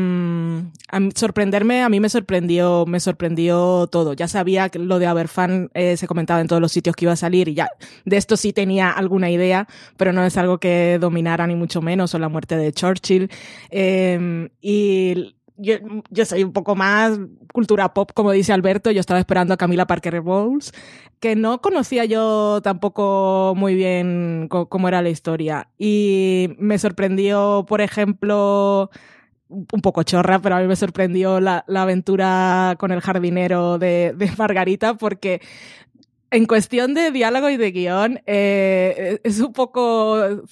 a mí, sorprenderme, a mí me sorprendió, me sorprendió todo. Ya sabía que lo de Aberfan eh, se comentaba en todos los sitios que iba a salir y ya de esto sí tenía alguna idea, pero no es algo que dominara ni mucho menos, o la muerte de Churchill. Eh, y yo, yo, soy un poco más cultura pop, como dice Alberto. Yo estaba esperando a Camila Parker Bowles, que no conocía yo tampoco muy bien cómo era la historia. Y me sorprendió, por ejemplo, un poco chorra, pero a mí me sorprendió la, la aventura con el jardinero de, de, Margarita, porque en cuestión de diálogo y de guion, eh, es un poco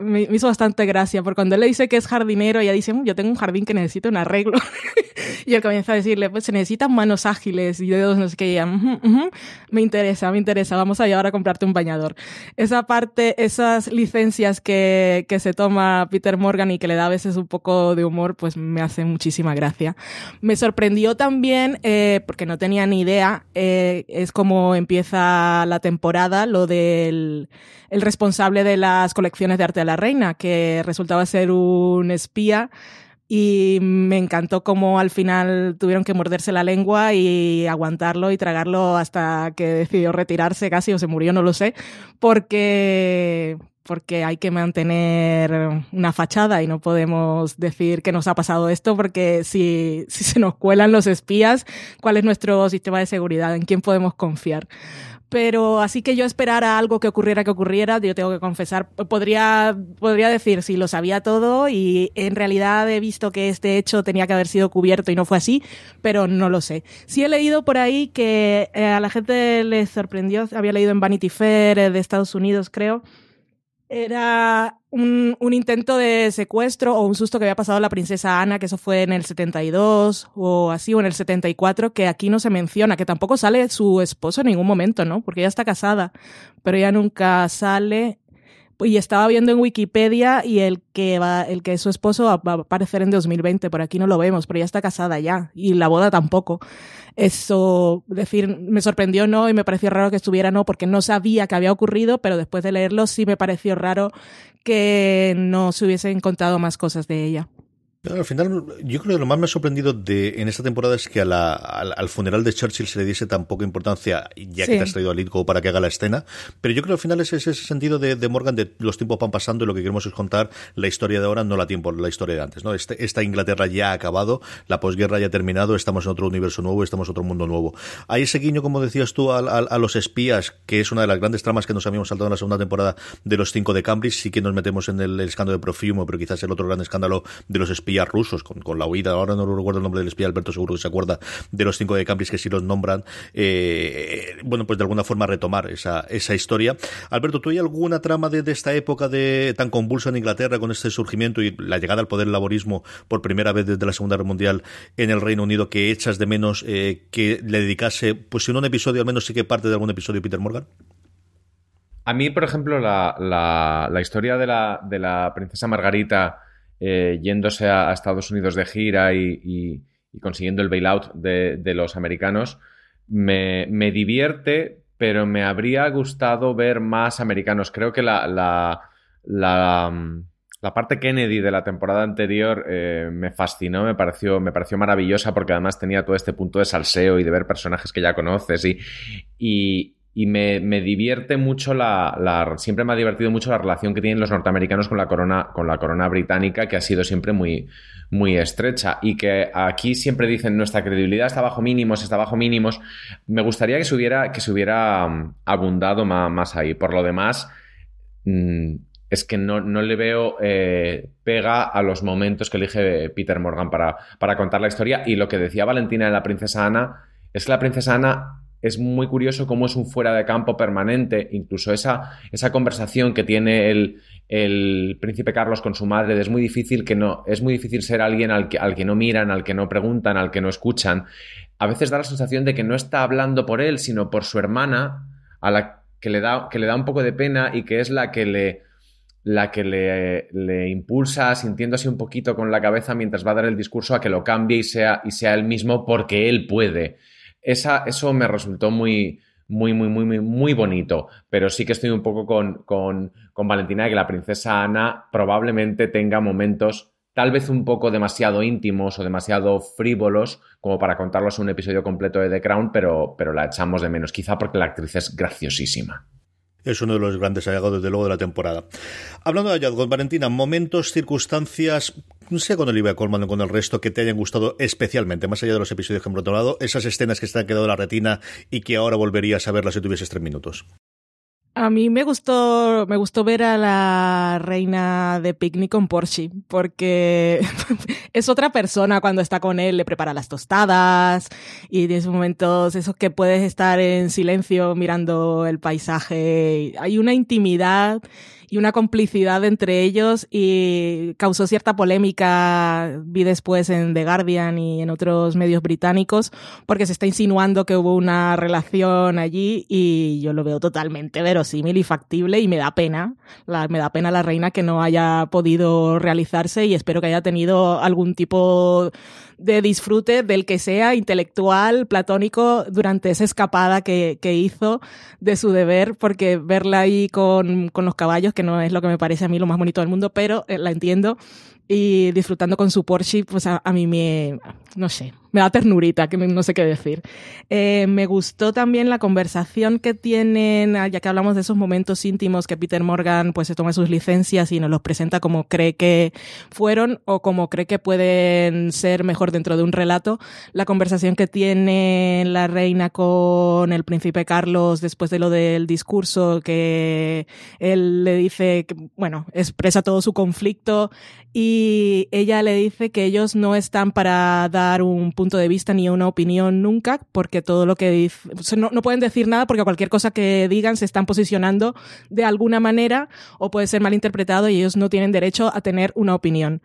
me, hizo bastante gracia, porque cuando él le dice que es jardinero, ella dice, yo tengo un jardín que necesita un arreglo. <laughs> y él comienza a decirle, pues se necesitan manos ágiles y dedos, no sé qué, y ella, uh -huh, uh -huh, me interesa, me interesa, vamos a llevar a comprarte un bañador. Esa parte, esas licencias que, que se toma Peter Morgan y que le da a veces un poco de humor, pues me hace muchísima gracia. Me sorprendió también, eh, porque no tenía ni idea, eh, es como empieza la temporada, lo del el responsable de las colecciones de arte la reina, que resultaba ser un espía y me encantó cómo al final tuvieron que morderse la lengua y aguantarlo y tragarlo hasta que decidió retirarse casi o se murió, no lo sé, porque porque hay que mantener una fachada y no podemos decir que nos ha pasado esto porque si, si se nos cuelan los espías, ¿cuál es nuestro sistema de seguridad? ¿En quién podemos confiar? Pero así que yo esperara algo que ocurriera que ocurriera, yo tengo que confesar, podría, podría decir si lo sabía todo y en realidad he visto que este hecho tenía que haber sido cubierto y no fue así, pero no lo sé. Sí he leído por ahí que eh, a la gente les sorprendió, había leído en Vanity Fair eh, de Estados Unidos creo, era un, un, intento de secuestro o un susto que había pasado la princesa Ana, que eso fue en el 72 o así, o en el 74, que aquí no se menciona, que tampoco sale su esposo en ningún momento, ¿no? Porque ella está casada, pero ella nunca sale. Y estaba viendo en Wikipedia y el que va, el que es su esposo va, a aparecer en 2020, por aquí no lo vemos, pero ella está casada ya, y la boda tampoco. Eso, decir, me sorprendió no y me pareció raro que estuviera no porque no sabía que había ocurrido, pero después de leerlo sí me pareció raro que no se hubiesen contado más cosas de ella. Al final, yo creo que lo más me ha sorprendido de, en esta temporada es que a la, al, al funeral de Churchill se le diese tan poca importancia, ya Sí. que te has traído a Lithgow para que haga la escena. Pero yo creo que al final es ese sentido de, de Morgan de los tiempos van pasando y lo que queremos es contar la historia de ahora, no la tiempo, la historia de antes. ¿no? Este, esta Inglaterra ya ha acabado, la posguerra ya ha terminado, estamos en otro universo nuevo, estamos en otro mundo nuevo. Hay ese guiño, como decías tú, al- a, los espías, que es una de las grandes tramas que nos habíamos saltado en la segunda temporada de los cinco de Cambridge. Sí que nos metemos en el, escándalo de Profumo, pero quizás el otro gran escándalo de los espías rusos, con, con la huida, ahora no recuerdo el nombre del espía, Alberto seguro que se acuerda de los cinco de Cambridge, que sí los nombran. Eh, bueno, pues de alguna forma retomar esa, esa historia. Alberto, ¿tú hay alguna trama de, de esta época de tan convulsa en Inglaterra con este surgimiento y la llegada al poder laborismo por primera vez desde la Segunda Guerra Mundial en el Reino Unido que echas de menos eh, que le dedicase, pues si un episodio, al menos sí que parte de algún episodio Peter Morgan? A mí, por ejemplo, la, la- la historia de la, de la princesa Margarita eh, yéndose a, Estados Unidos de gira y, y- y consiguiendo el bailout de, de los americanos me, me divierte, pero me habría gustado ver más americanos. Creo que la, la, la, mm, la parte Kennedy de la temporada anterior eh, me fascinó, me pareció, me pareció maravillosa porque además tenía todo este punto de salseo y de ver personajes que ya conoces y, y me, me divierte mucho la, la- Siempre me ha divertido mucho la relación que tienen los norteamericanos con la corona, con la corona británica, que ha sido siempre muy, muy estrecha. Y que aquí siempre dicen nuestra credibilidad está bajo mínimos, está bajo mínimos. Me gustaría que se hubiera, que se hubiera mm, abundado más, ahí. Por lo demás. mm, es que no, no le veo eh, pega a los momentos que elige Peter Morgan para, para contar la historia. Y lo que decía Valentina de la princesa Ana es que la princesa Ana es muy curioso cómo es un fuera de campo permanente, incluso esa, esa conversación que tiene el, el príncipe Carlos con su madre, es muy difícil que no, es muy difícil ser alguien al que, al que no miran, al que no preguntan, al que no escuchan. A veces da la sensación de que no está hablando por él, sino por su hermana, a la que le da, que le da un poco de pena y que es la que le, la que le, le impulsa, sintiéndose un poquito con la cabeza mientras va a dar el discurso, a que lo cambie y sea, y sea él mismo porque él puede. Esa, eso me resultó muy, muy, muy, muy, muy, bonito. Pero sí que estoy un poco con, con, con Valentina de que la princesa Ana probablemente tenga momentos tal vez un poco demasiado íntimos o demasiado frívolos como para contarlos en un episodio completo de The Crown, pero, pero la echamos de menos, quizá porque la actriz es graciosísima. Es uno de los grandes hallazgos, desde luego, de la temporada. Hablando de hallazgos, Valentina, momentos, circunstancias, no sé con Olivia Colman o con el resto, que te hayan gustado especialmente, más allá de los episodios que hemos hablado, esas escenas que te han quedado en la retina y que ahora volverías a verlas si tuvieses tres minutos. A mí me gustó, me gustó ver a la reina de picnic con Porsche, porque <laughs> es otra persona cuando está con él, le prepara las tostadas y en esos momentos, esos que puedes estar en silencio mirando el paisaje, hay una intimidad y una complicidad entre ellos y causó cierta polémica, vi después en The Guardian y en otros medios británicos, porque se está insinuando que hubo una relación allí y yo lo veo totalmente verosímil y factible y me da pena, la- me da pena la reina que no haya podido realizarse y espero que haya tenido algún tipo de disfrute del que sea intelectual, platónico, durante esa escapada que, que hizo de su deber, porque verla ahí con, con los caballos, que no es lo que me parece a mí lo más bonito del mundo, pero eh, la entiendo, y disfrutando con su Porsche, pues a, a mí me, no sé, me da ternurita, que no sé qué decir. Eh, me gustó también la conversación que tienen, ah, ya que hablamos de esos momentos íntimos que Peter Morgan pues se toma sus licencias y nos los presenta como cree que fueron o como cree que pueden ser mejor dentro de un relato. La conversación que tiene la reina con el príncipe Carlos después de lo del discurso, que él le dice, que, bueno, expresa todo su conflicto y ella le dice que ellos no están para dar un punto de vista ni una opinión nunca, porque todo lo que no, no pueden decir nada porque cualquier cosa que digan se están posicionando de alguna manera o puede ser malinterpretado y ellos no tienen derecho a tener una opinión.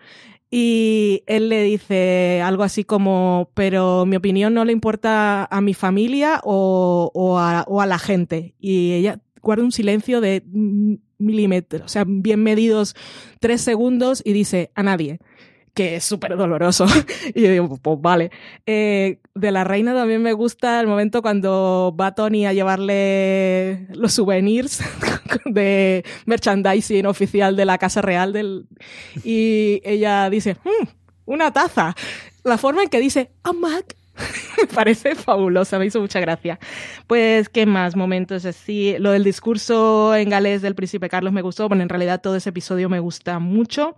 Y él le dice algo así como, pero mi opinión no le importa a mi familia o, o, a, o a la gente. Y ella guarda un silencio de milímetros, o sea, bien medidos tres segundos y dice, a nadie que es súper doloroso. <laughs> y yo digo, pues vale. Eh, de la reina también me gusta el momento cuando va Tony a llevarle los souvenirs <laughs> de merchandising oficial de la Casa Real del... y ella dice, "Hmm, una taza. La forma en que dice, a Mac, <laughs> me parece fabulosa, me hizo mucha gracia. Pues, ¿qué más momentos así? Lo del discurso en galés del príncipe Carlos me gustó, bueno, en realidad todo ese episodio me gusta mucho.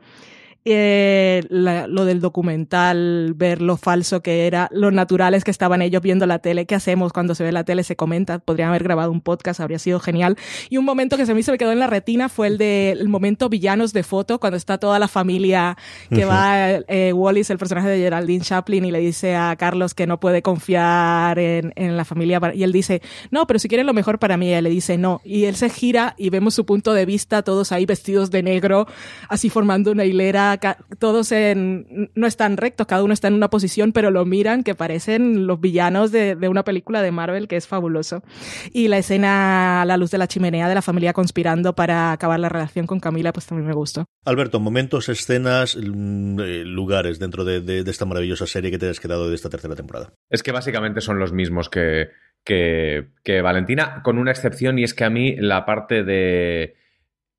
Eh, la- lo del documental, ver lo falso que era, lo naturales que estaban ellos viendo la tele, qué hacemos cuando se ve la tele, se comenta, podrían haber grabado un podcast, habría sido genial. Y un momento que se me, se me quedó en la retina fue el del momento villanos de foto, cuando está toda la familia, que va eh, Wallis, el personaje de Geraldine Chaplin, y le dice a Carlos que no puede confiar en, en la familia, y él dice, no, pero si quieren lo mejor para mí, ella le dice no, y él se gira y vemos su punto de vista, todos ahí vestidos de negro, así formando una hilera, ca- todos en, no están rectos, cada uno está en una posición, pero lo miran que parecen los villanos de, de una película de Marvel que es fabuloso. Y la escena a la luz de la chimenea de la familia conspirando para acabar la relación con Camila, pues también me gustó. Alberto, momentos, escenas, mm, eh, lugares dentro de, de- de esta maravillosa serie que te has quedado de esta tercera temporada. Es que básicamente son los mismos que, que, que Valentina, con una excepción, y es que a mí la parte de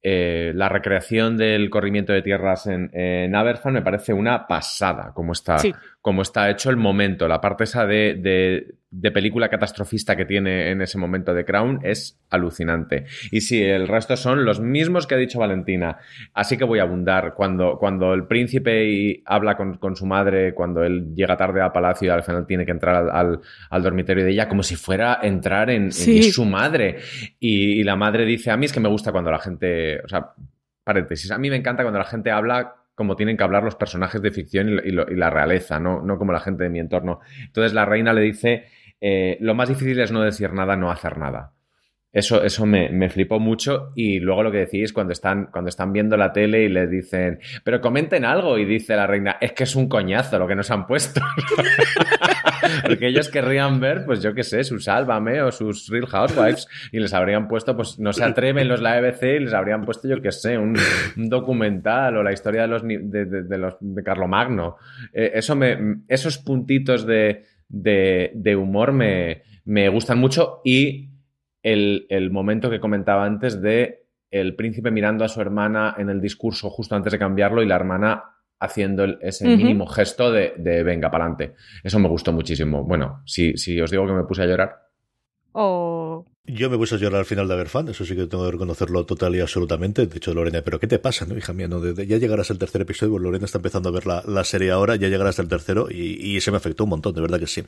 eh, la recreación del corrimiento de tierras en, en Aberfan me parece una pasada, como está, Sí. Como está hecho el momento. La parte esa de, de- de película catastrofista que tiene en ese momento de Crown es alucinante. Y sí, el resto son los mismos que ha dicho Valentina. Así que voy a abundar. Cuando, cuando el príncipe y habla con, con su madre, cuando él llega tarde al palacio y al final tiene que entrar al, al- al dormitorio de ella, como si fuera a entrar en, Sí. su madre. Y, y la madre dice, a mí es que me gusta cuando la gente, o sea, paréntesis, a mí me encanta cuando la gente habla como tienen que hablar los personajes de ficción y, la realeza, ¿no? no como la gente de mi entorno. Entonces la reina le dice, eh, lo más difícil es no decir nada, no hacer nada. Eso, eso me, me flipó mucho y luego lo que decís cuando están, cuando están viendo la tele y les dicen, pero comenten algo y dice la reina, es que es un coñazo lo que nos han puesto. <laughs> Porque ellos querrían ver, pues yo qué sé, su Sálvame o sus Real Housewives y les habrían puesto, pues no se atreven los la EBC y les habrían puesto, yo qué sé, un, documental o la historia de los de, los de Carlomagno. Eh, eso me, esos puntitos de, de, de humor me, me gustan mucho y el, el momento que comentaba antes de el príncipe mirando a su hermana en el discurso justo antes de cambiarlo y la hermana haciendo el- ese Ujú. mínimo gesto de, de venga, para adelante. Eso me gustó muchísimo. Bueno, si, si os digo que me puse a llorar, O Yo me puse a llorar al final de Aberfan, eso sí que tengo que reconocerlo total y absolutamente. De hecho, Lorena, ¿pero qué te pasa, no, hija mía? No, De- de- ya llegarás al tercer episodio, pues Lorena está empezando a ver la, la serie ahora, ya llegarás al tercero y, y se me afectó un montón, de verdad que sí.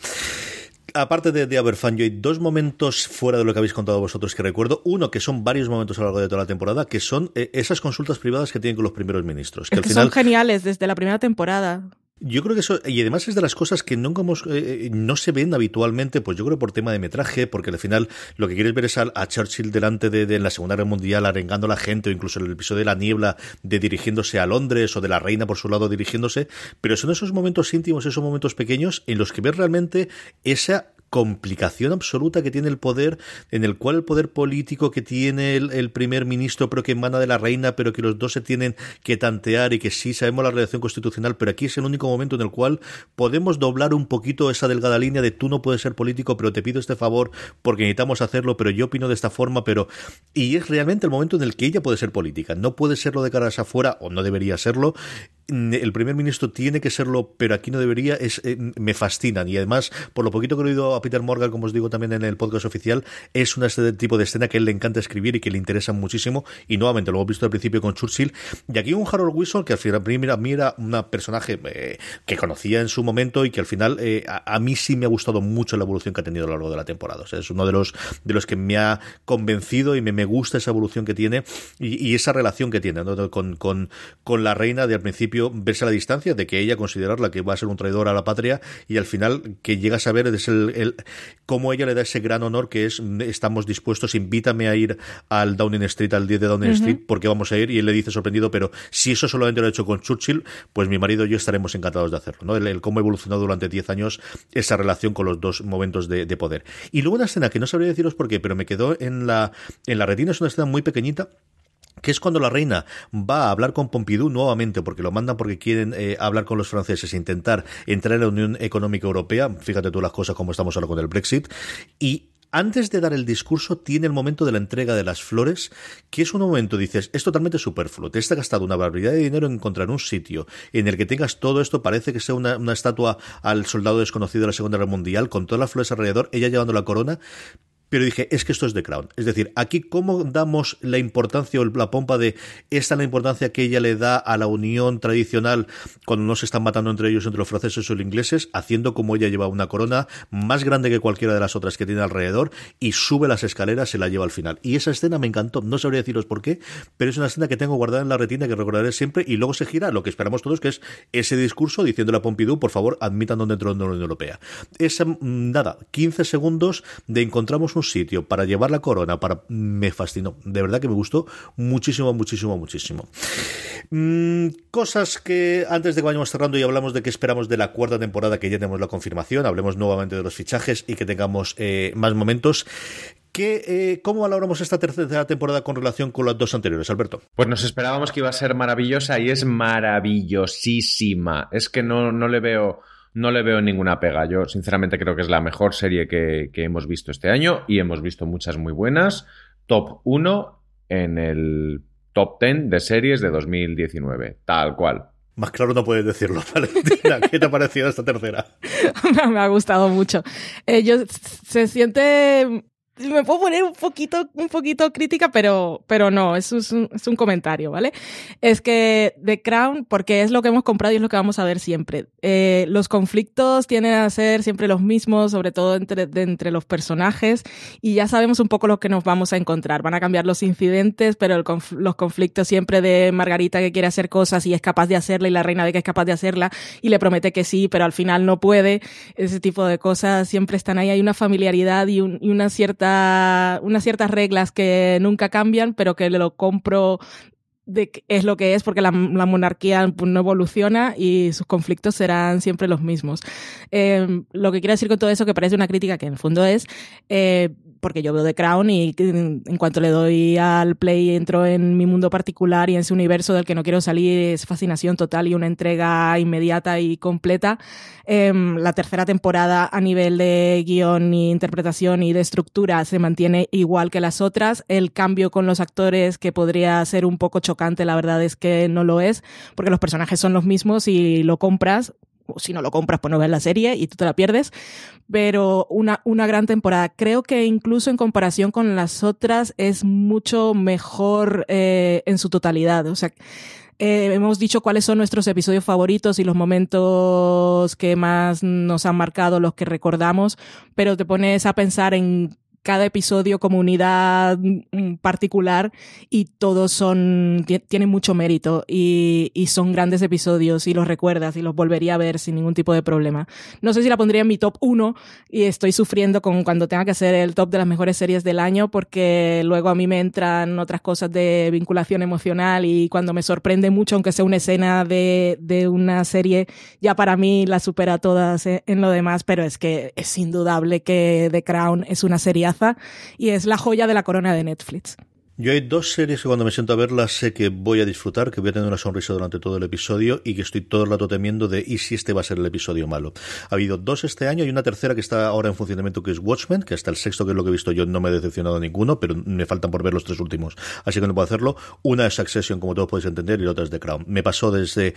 Aparte de, de hay dos momentos fuera de lo que habéis contado vosotros que recuerdo. Uno, que son varios momentos a lo largo de toda la temporada, que son eh, esas consultas privadas que tienen con los primeros ministros. Que es al que final son geniales desde la primera temporada. Yo creo que eso, y además es de las cosas que nunca hemos, eh, eh, no se ven habitualmente, pues yo creo por tema de metraje, porque al final lo que quieres ver es a, a Churchill delante de, de la Segunda Guerra Mundial arengando a la gente, o incluso el episodio de la niebla de dirigiéndose a Londres, o de la reina por su lado dirigiéndose, pero son esos momentos íntimos, esos momentos pequeños en los que ves realmente esa complicación absoluta que tiene el poder, en el cual el poder político que tiene el, primer ministro, pero que emana de la reina, pero que los dos se tienen que tantear y que sí sabemos la relación constitucional, pero aquí es el único momento en el cual podemos doblar un poquito esa delgada línea de tú no puedes ser político, pero te pido este favor porque necesitamos hacerlo, pero yo opino de esta forma, pero... Y es realmente el momento en el que ella puede ser política, no puede serlo de caras afuera, o no debería serlo, el primer ministro tiene que serlo, pero aquí no debería, es, eh, me fascinan. Y además, por lo poquito que he oído a Peter Morgan, como os digo también en el podcast oficial, es un este tipo de escena que él le encanta escribir y que le interesa muchísimo. Y nuevamente lo hemos visto al principio con Churchill. Y aquí un Harold Wilson que al final mira, mira una personaje eh, que conocía en su momento y que al final eh, a, a, mí sí me ha gustado mucho la evolución que ha tenido a lo largo de la temporada. Es uno de los, de los que me ha convencido y me, me gusta esa evolución que tiene y, y esa relación que tiene ¿no? con, con, con la reina de al principio verse a la distancia, de que ella considerarla que va a ser un traidor a la patria y al final que llega a saber es el, el cómo ella le da ese gran honor que es estamos dispuestos, invítame a ir al Downing Street, al 10 de Downing uh -huh. Street, porque vamos a ir y él le dice sorprendido, pero si eso solamente lo ha hecho con Churchill, pues mi marido y yo estaremos encantados de hacerlo, ¿no? El, el cómo evolucionó durante 10 años esa relación con los dos momentos de, de poder. Y luego una escena que no sabría deciros por qué, pero me quedó en la, en la retina, es una escena muy pequeñita, que es cuando la reina va a hablar con Pompidou nuevamente, porque lo mandan porque quieren eh, hablar con los franceses e intentar entrar en la Unión Económica Europea, fíjate tú las cosas como estamos ahora con el Brexit, y antes de dar el discurso tiene el momento de la entrega de las flores, que es un momento, dices, es totalmente superfluo. Te has gastado una barbaridad de dinero en encontrar un sitio en el que tengas todo esto, parece que sea una, una estatua al soldado desconocido de la Segunda Guerra Mundial, con todas las flores alrededor, ella llevando la corona, pero dije, es que esto es The Crown. Es decir, aquí cómo damos la importancia o la pompa de esta la importancia que ella le da a la unión tradicional cuando no se están matando entre ellos, entre los franceses o los ingleses, haciendo como ella lleva una corona más grande que cualquiera de las otras que tiene alrededor y sube las escaleras y la lleva al final. Y esa escena me encantó. No sabría deciros por qué, pero es una escena que tengo guardada en la retina que recordaré siempre y luego se gira lo que esperamos todos, que es ese discurso diciéndole a Pompidou, por favor, admitan dentro de la Unión Europea. Esa, mm, nada, 15 segundos de encontramos un sitio para llevar la corona, para me fascinó. De verdad que me gustó muchísimo, muchísimo, muchísimo. Mm, cosas que antes de que vayamos cerrando y hablamos de qué esperamos de la cuarta temporada, que ya tenemos la confirmación, hablemos nuevamente de los fichajes y que tengamos eh, más momentos. ¿Qué, eh, ¿Cómo valoramos esta tercera temporada con relación con las dos anteriores, Alberto? Pues nos esperábamos que iba a ser maravillosa y es maravillosísima. Es que no, no le veo no le veo ninguna pega. Yo sinceramente creo que es la mejor serie que, que hemos visto este año y hemos visto muchas muy buenas. Top 1 en el top 10 de series de 2019, tal cual. Más claro no puedes decirlo, <laughs> Valentina. ¿Qué te ha parecido esta tercera? <laughs> me ha gustado mucho. Eh, yo, se siente me puedo poner un poquito, un poquito crítica, pero, pero no, eso es un, es un comentario, ¿vale? Es que The Crown, porque es lo que hemos comprado y es lo que vamos a ver siempre. Eh, los conflictos tienden a ser siempre los mismos, sobre todo entre, de, entre los personajes, y ya sabemos un poco lo que nos vamos a encontrar. Van a cambiar los incidentes, pero el conf los conflictos siempre de Margarita que quiere hacer cosas y es capaz de hacerla, y la reina de que es capaz de hacerla, y le promete que sí, pero al final no puede. Ese tipo de cosas siempre están ahí. Hay una familiaridad y, un, y una cierta unas ciertas reglas que nunca cambian, pero que lo compro es lo que es porque la, monarquía no evoluciona y sus conflictos serán siempre los mismos. Eh, lo que quiero decir con todo eso, que parece una crítica que en el fondo es, eh, porque yo veo The Crown y en cuanto le doy al play entro en mi mundo particular y en ese universo del que no quiero salir, es fascinación total y una entrega inmediata y completa. Eh, la tercera temporada a nivel de guion y interpretación y de estructura se mantiene igual que las otras. El cambio con los actores que podría ser un poco chocante, la verdad es que no lo es, porque los personajes son los mismos y lo compras, si no lo compras, pues no ves la serie y tú te la pierdes. Pero una, una gran temporada. Creo que incluso en comparación con las otras es mucho mejor eh, en su totalidad. O sea, eh, hemos dicho cuáles son nuestros episodios favoritos y los momentos que más nos han marcado, los que recordamos, pero te pones a pensar en cada episodio como unidad mm, particular y todos son, tienen mucho mérito y, y, son grandes episodios y los recuerdas y los volvería a ver sin ningún tipo de problema. No sé si la pondría en mi top 1 y estoy sufriendo con cuando tenga que hacer el top de las mejores series del año porque luego a mí me entran otras cosas de vinculación emocional y cuando me sorprende mucho, aunque sea una escena de, de una serie, ya para mí la supera todas en lo demás, pero es que es indudable que The Crown es una serie y es la joya de la corona de Netflix. Yo hay dos series que cuando me siento a verlas sé que voy a disfrutar, que voy a tener una sonrisa durante todo el episodio y que estoy todo el rato temiendo de ¿y si este va a ser el episodio malo? Ha habido dos este año y una tercera que está ahora en funcionamiento que es Watchmen, que hasta el sexto que es lo que he visto yo no me he decepcionado ninguno, pero me faltan por ver los tres últimos, así que no puedo hacerlo. Una es Succession, como todos podéis entender, y la otra es The Crown. Me pasó desde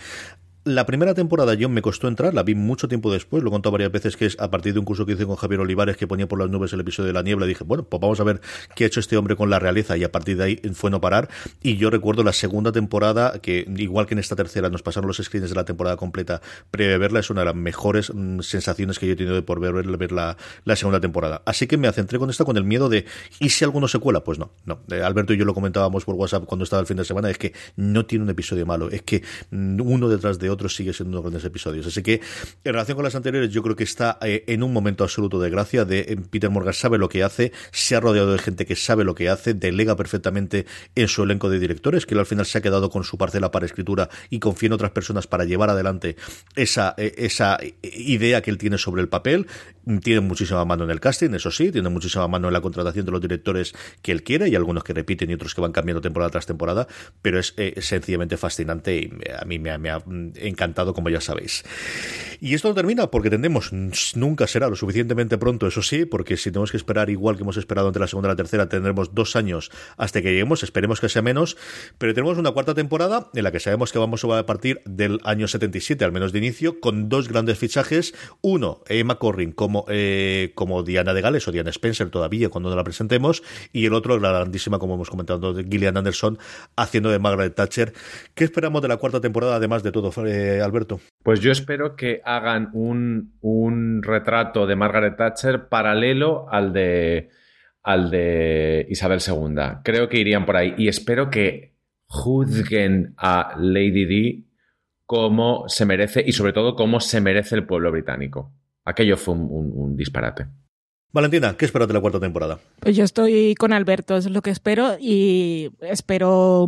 la primera temporada yo me costó entrar, la vi mucho tiempo después, lo he varias veces que es a partir de un curso que hice con Javier Olivares que ponía por las nubes el episodio de la niebla, dije, bueno, pues vamos a ver qué ha hecho este hombre con la realeza y a partir de ahí fue no parar y yo recuerdo la segunda temporada que igual que en esta tercera nos pasaron los screens de la temporada completa previa verla, es una de las mejores mm, sensaciones que yo he tenido de por ver, ver la, la, segunda temporada. Así que me centré con esta con el miedo de ¿y si alguno se cuela? Pues no, no. Eh, Alberto y yo lo comentábamos por WhatsApp cuando estaba el fin de semana, es que no tiene un episodio malo, es que mm, uno detrás de otro sigue siendo grandes episodios. Así que, en relación con las anteriores, yo creo que está eh, en un momento absoluto de gracia. De eh, Peter Morgan sabe lo que hace, se ha rodeado de gente que sabe lo que hace, delega perfectamente en su elenco de directores, que al final se ha quedado con su parcela para escritura y confía en otras personas para llevar adelante esa, eh, esa idea que él tiene sobre el papel. Tiene muchísima mano en el casting, eso sí, tiene muchísima mano en la contratación de los directores que él quiere, y algunos que repiten y otros que van cambiando temporada tras temporada, pero es sencillamente fascinante y a mí me, me ha encantado, como ya sabéis. Y esto no termina porque tendremos, nunca será lo suficientemente pronto, eso sí, porque si tenemos que esperar igual que hemos esperado entre la segunda y la tercera, tendremos dos años hasta que lleguemos, esperemos que sea menos, pero tenemos una cuarta temporada en la que sabemos que vamos a partir del año 77, al menos de inicio, con dos grandes fichajes, uno, Emma Corrin como, eh, como Diana de Gales o Diana Spencer todavía cuando no la presentemos, y el otro, la grandísima, como hemos comentado, Gillian Anderson haciendo de Margaret Thatcher. ¿Qué esperamos de la cuarta temporada, además de todo, eh, Alberto? Pues yo espero que hagan un, un retrato de Margaret Thatcher paralelo al de, al de Isabel II. Creo que irían por ahí. Y espero que juzguen a Lady Di como se merece y sobre todo cómo se merece el pueblo británico. Aquello fue un, un- un disparate. Valentina, ¿qué esperas de la cuarta temporada? Pues yo estoy con Alberto, eso es lo que espero y espero...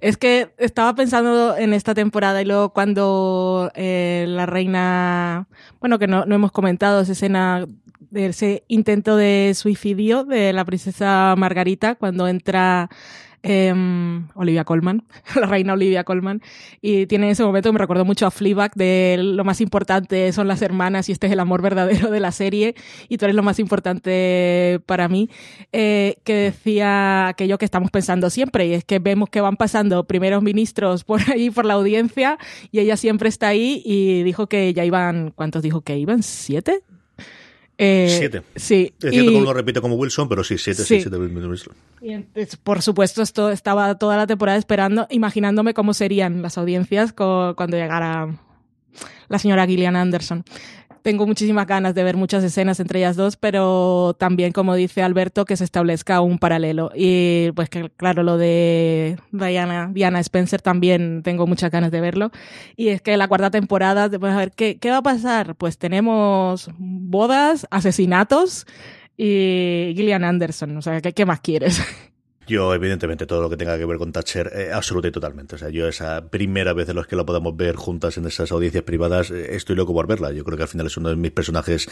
Es que estaba pensando en esta temporada y luego cuando eh, la reina, bueno, que no, no hemos comentado esa escena de ese intento de suicidio de la princesa Margarita cuando entra em, Olivia Colman, <laughs> la reina Olivia Colman, y tiene ese momento que me recordó mucho a Fleabag de lo más importante son las hermanas y este es el amor verdadero de la serie y tú eres lo más importante para mí, eh, que decía aquello que estamos pensando siempre y es que vemos que van pasando primeros ministros por ahí, por la audiencia y ella siempre está ahí y dijo que ya iban, ¿cuántos dijo que iban? ¿Siete? Eh, Siete. Sí. Es cierto y- que uno repite como Wilson, pero sí, siete, sí, siete entonces, por supuesto, esto estaba toda la temporada esperando, imaginándome cómo serían las audiencias cuando llegara la señora Gillian Anderson. Tengo muchísimas ganas de ver muchas escenas entre ellas dos, pero también, como dice Alberto, que se establezca un paralelo. Y pues que, claro, lo de Diana, Diana Spencer también tengo muchas ganas de verlo. Y es que la cuarta temporada, pues, a ver, ¿qué, ¿qué va a pasar? Pues tenemos bodas, asesinatos y Gillian Anderson. O sea, ¿qué, qué más quieres? <laughs> Yo, evidentemente, todo lo que tenga que ver con Thatcher, eh, absoluta y totalmente. O sea, yo esa primera vez en los que la podamos ver juntas en esas audiencias privadas, eh, estoy loco por verla. Yo creo que al final es uno de mis personajes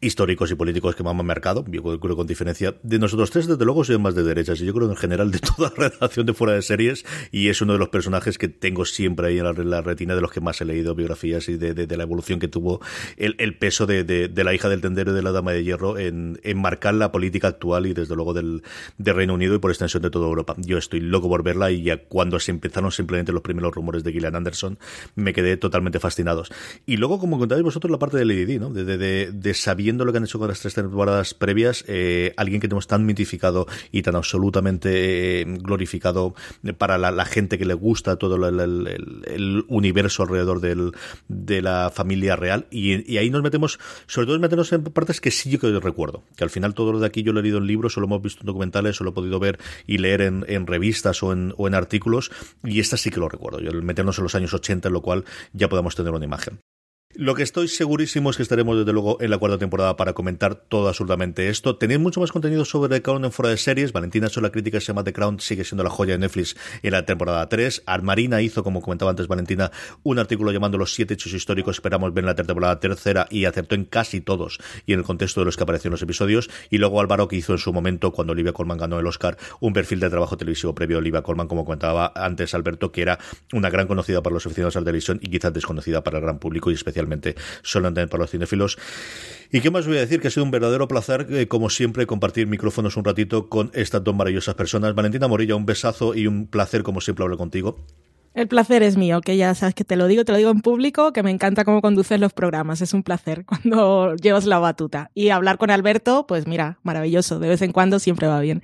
históricos y políticos que más me han marcado. Yo creo con diferencia de nosotros tres, desde luego, soy más de derechas. Y yo creo en general de <laughs> toda la redacción de fuera de series. Y es uno de los personajes que tengo siempre ahí en la, retina de los que más he leído biografías y de, de- la evolución que tuvo el, el peso de, de- la hija del tendero y de la dama de hierro en, en marcar la política actual y desde luego del, de Reino Unido y por extensión de toda Europa. Yo estoy loco por verla y ya cuando se empezaron simplemente los primeros rumores de Gillian Anderson me quedé totalmente fascinados. Y luego, como contáis vosotros, la parte de Lady Di, ¿no? De, sabiendo lo que han hecho con las tres temporadas previas, eh, alguien que tenemos tan mitificado y tan absolutamente eh, glorificado para la, gente que le gusta todo el, universo alrededor de la familia real. Y, ahí nos metemos, sobre todo meternos en partes que sí yo que recuerdo. Que al final todo lo de aquí yo lo he leído en libros, solo hemos visto en documentales, solo he podido ver y leer en, en revistas o en, o en artículos. Y esta sí que lo recuerdo. Yo el meternos en los años 80, en lo cual ya podamos tener una imagen. Lo que estoy segurísimo es que estaremos desde luego en la cuarta temporada para comentar todo absolutamente esto. Tenéis mucho más contenido sobre The Crown en fuera de series. Valentina sobre la crítica se llama The Crown, sigue siendo la joya de Netflix en la temporada 3. Armarina hizo, como comentaba antes Valentina, un artículo llamando Los siete hechos históricos. Esperamos ver en la temporada tercera y acertó en casi todos y en el contexto de los que apareció en los episodios. Y luego Álvaro que hizo en su momento, cuando Olivia Colman ganó el Oscar, un perfil de trabajo televisivo previo a Olivia Colman, como comentaba antes Alberto, que era una gran conocida para los aficionados a la televisión y quizás desconocida para el gran público y especialmente solamente para los cinéfilos. ¿Y qué más voy a decir? Que ha sido un verdadero placer, eh, como siempre, compartir micrófonos un ratito con estas dos maravillosas personas. Valentina Morilla, un besazo y un placer, como siempre, hablar contigo. El placer es mío, que ya sabes que te lo digo, te lo digo en público, que me encanta cómo conduces los programas. Es un placer <laughs> cuando llevas la batuta. Y hablar con Alberto, pues mira, maravilloso. De vez en cuando siempre va bien.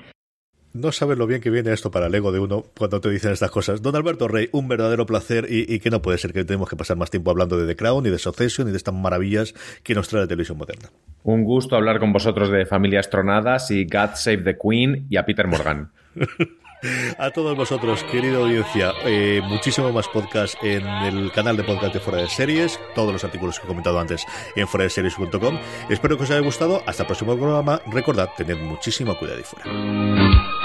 No sabes lo bien que viene esto para el ego de uno cuando te dicen estas cosas. Don Alberto Rey, un verdadero placer y, y que no puede ser que tenemos que pasar más tiempo hablando de The Crown, ni de Succession, ni de estas maravillas que nos trae la televisión moderna. Un gusto hablar con vosotros de familias tronadas y God Save the Queen y a Peter Morgan. <laughs> A todos vosotros, querida audiencia, eh, muchísimo más podcast en el canal de podcast de Fuera de Series, todos los artículos que he comentado antes en fueradeseries.com. Espero que os haya gustado. Hasta el próximo programa. Recordad, tened muchísimo cuidado y fuera.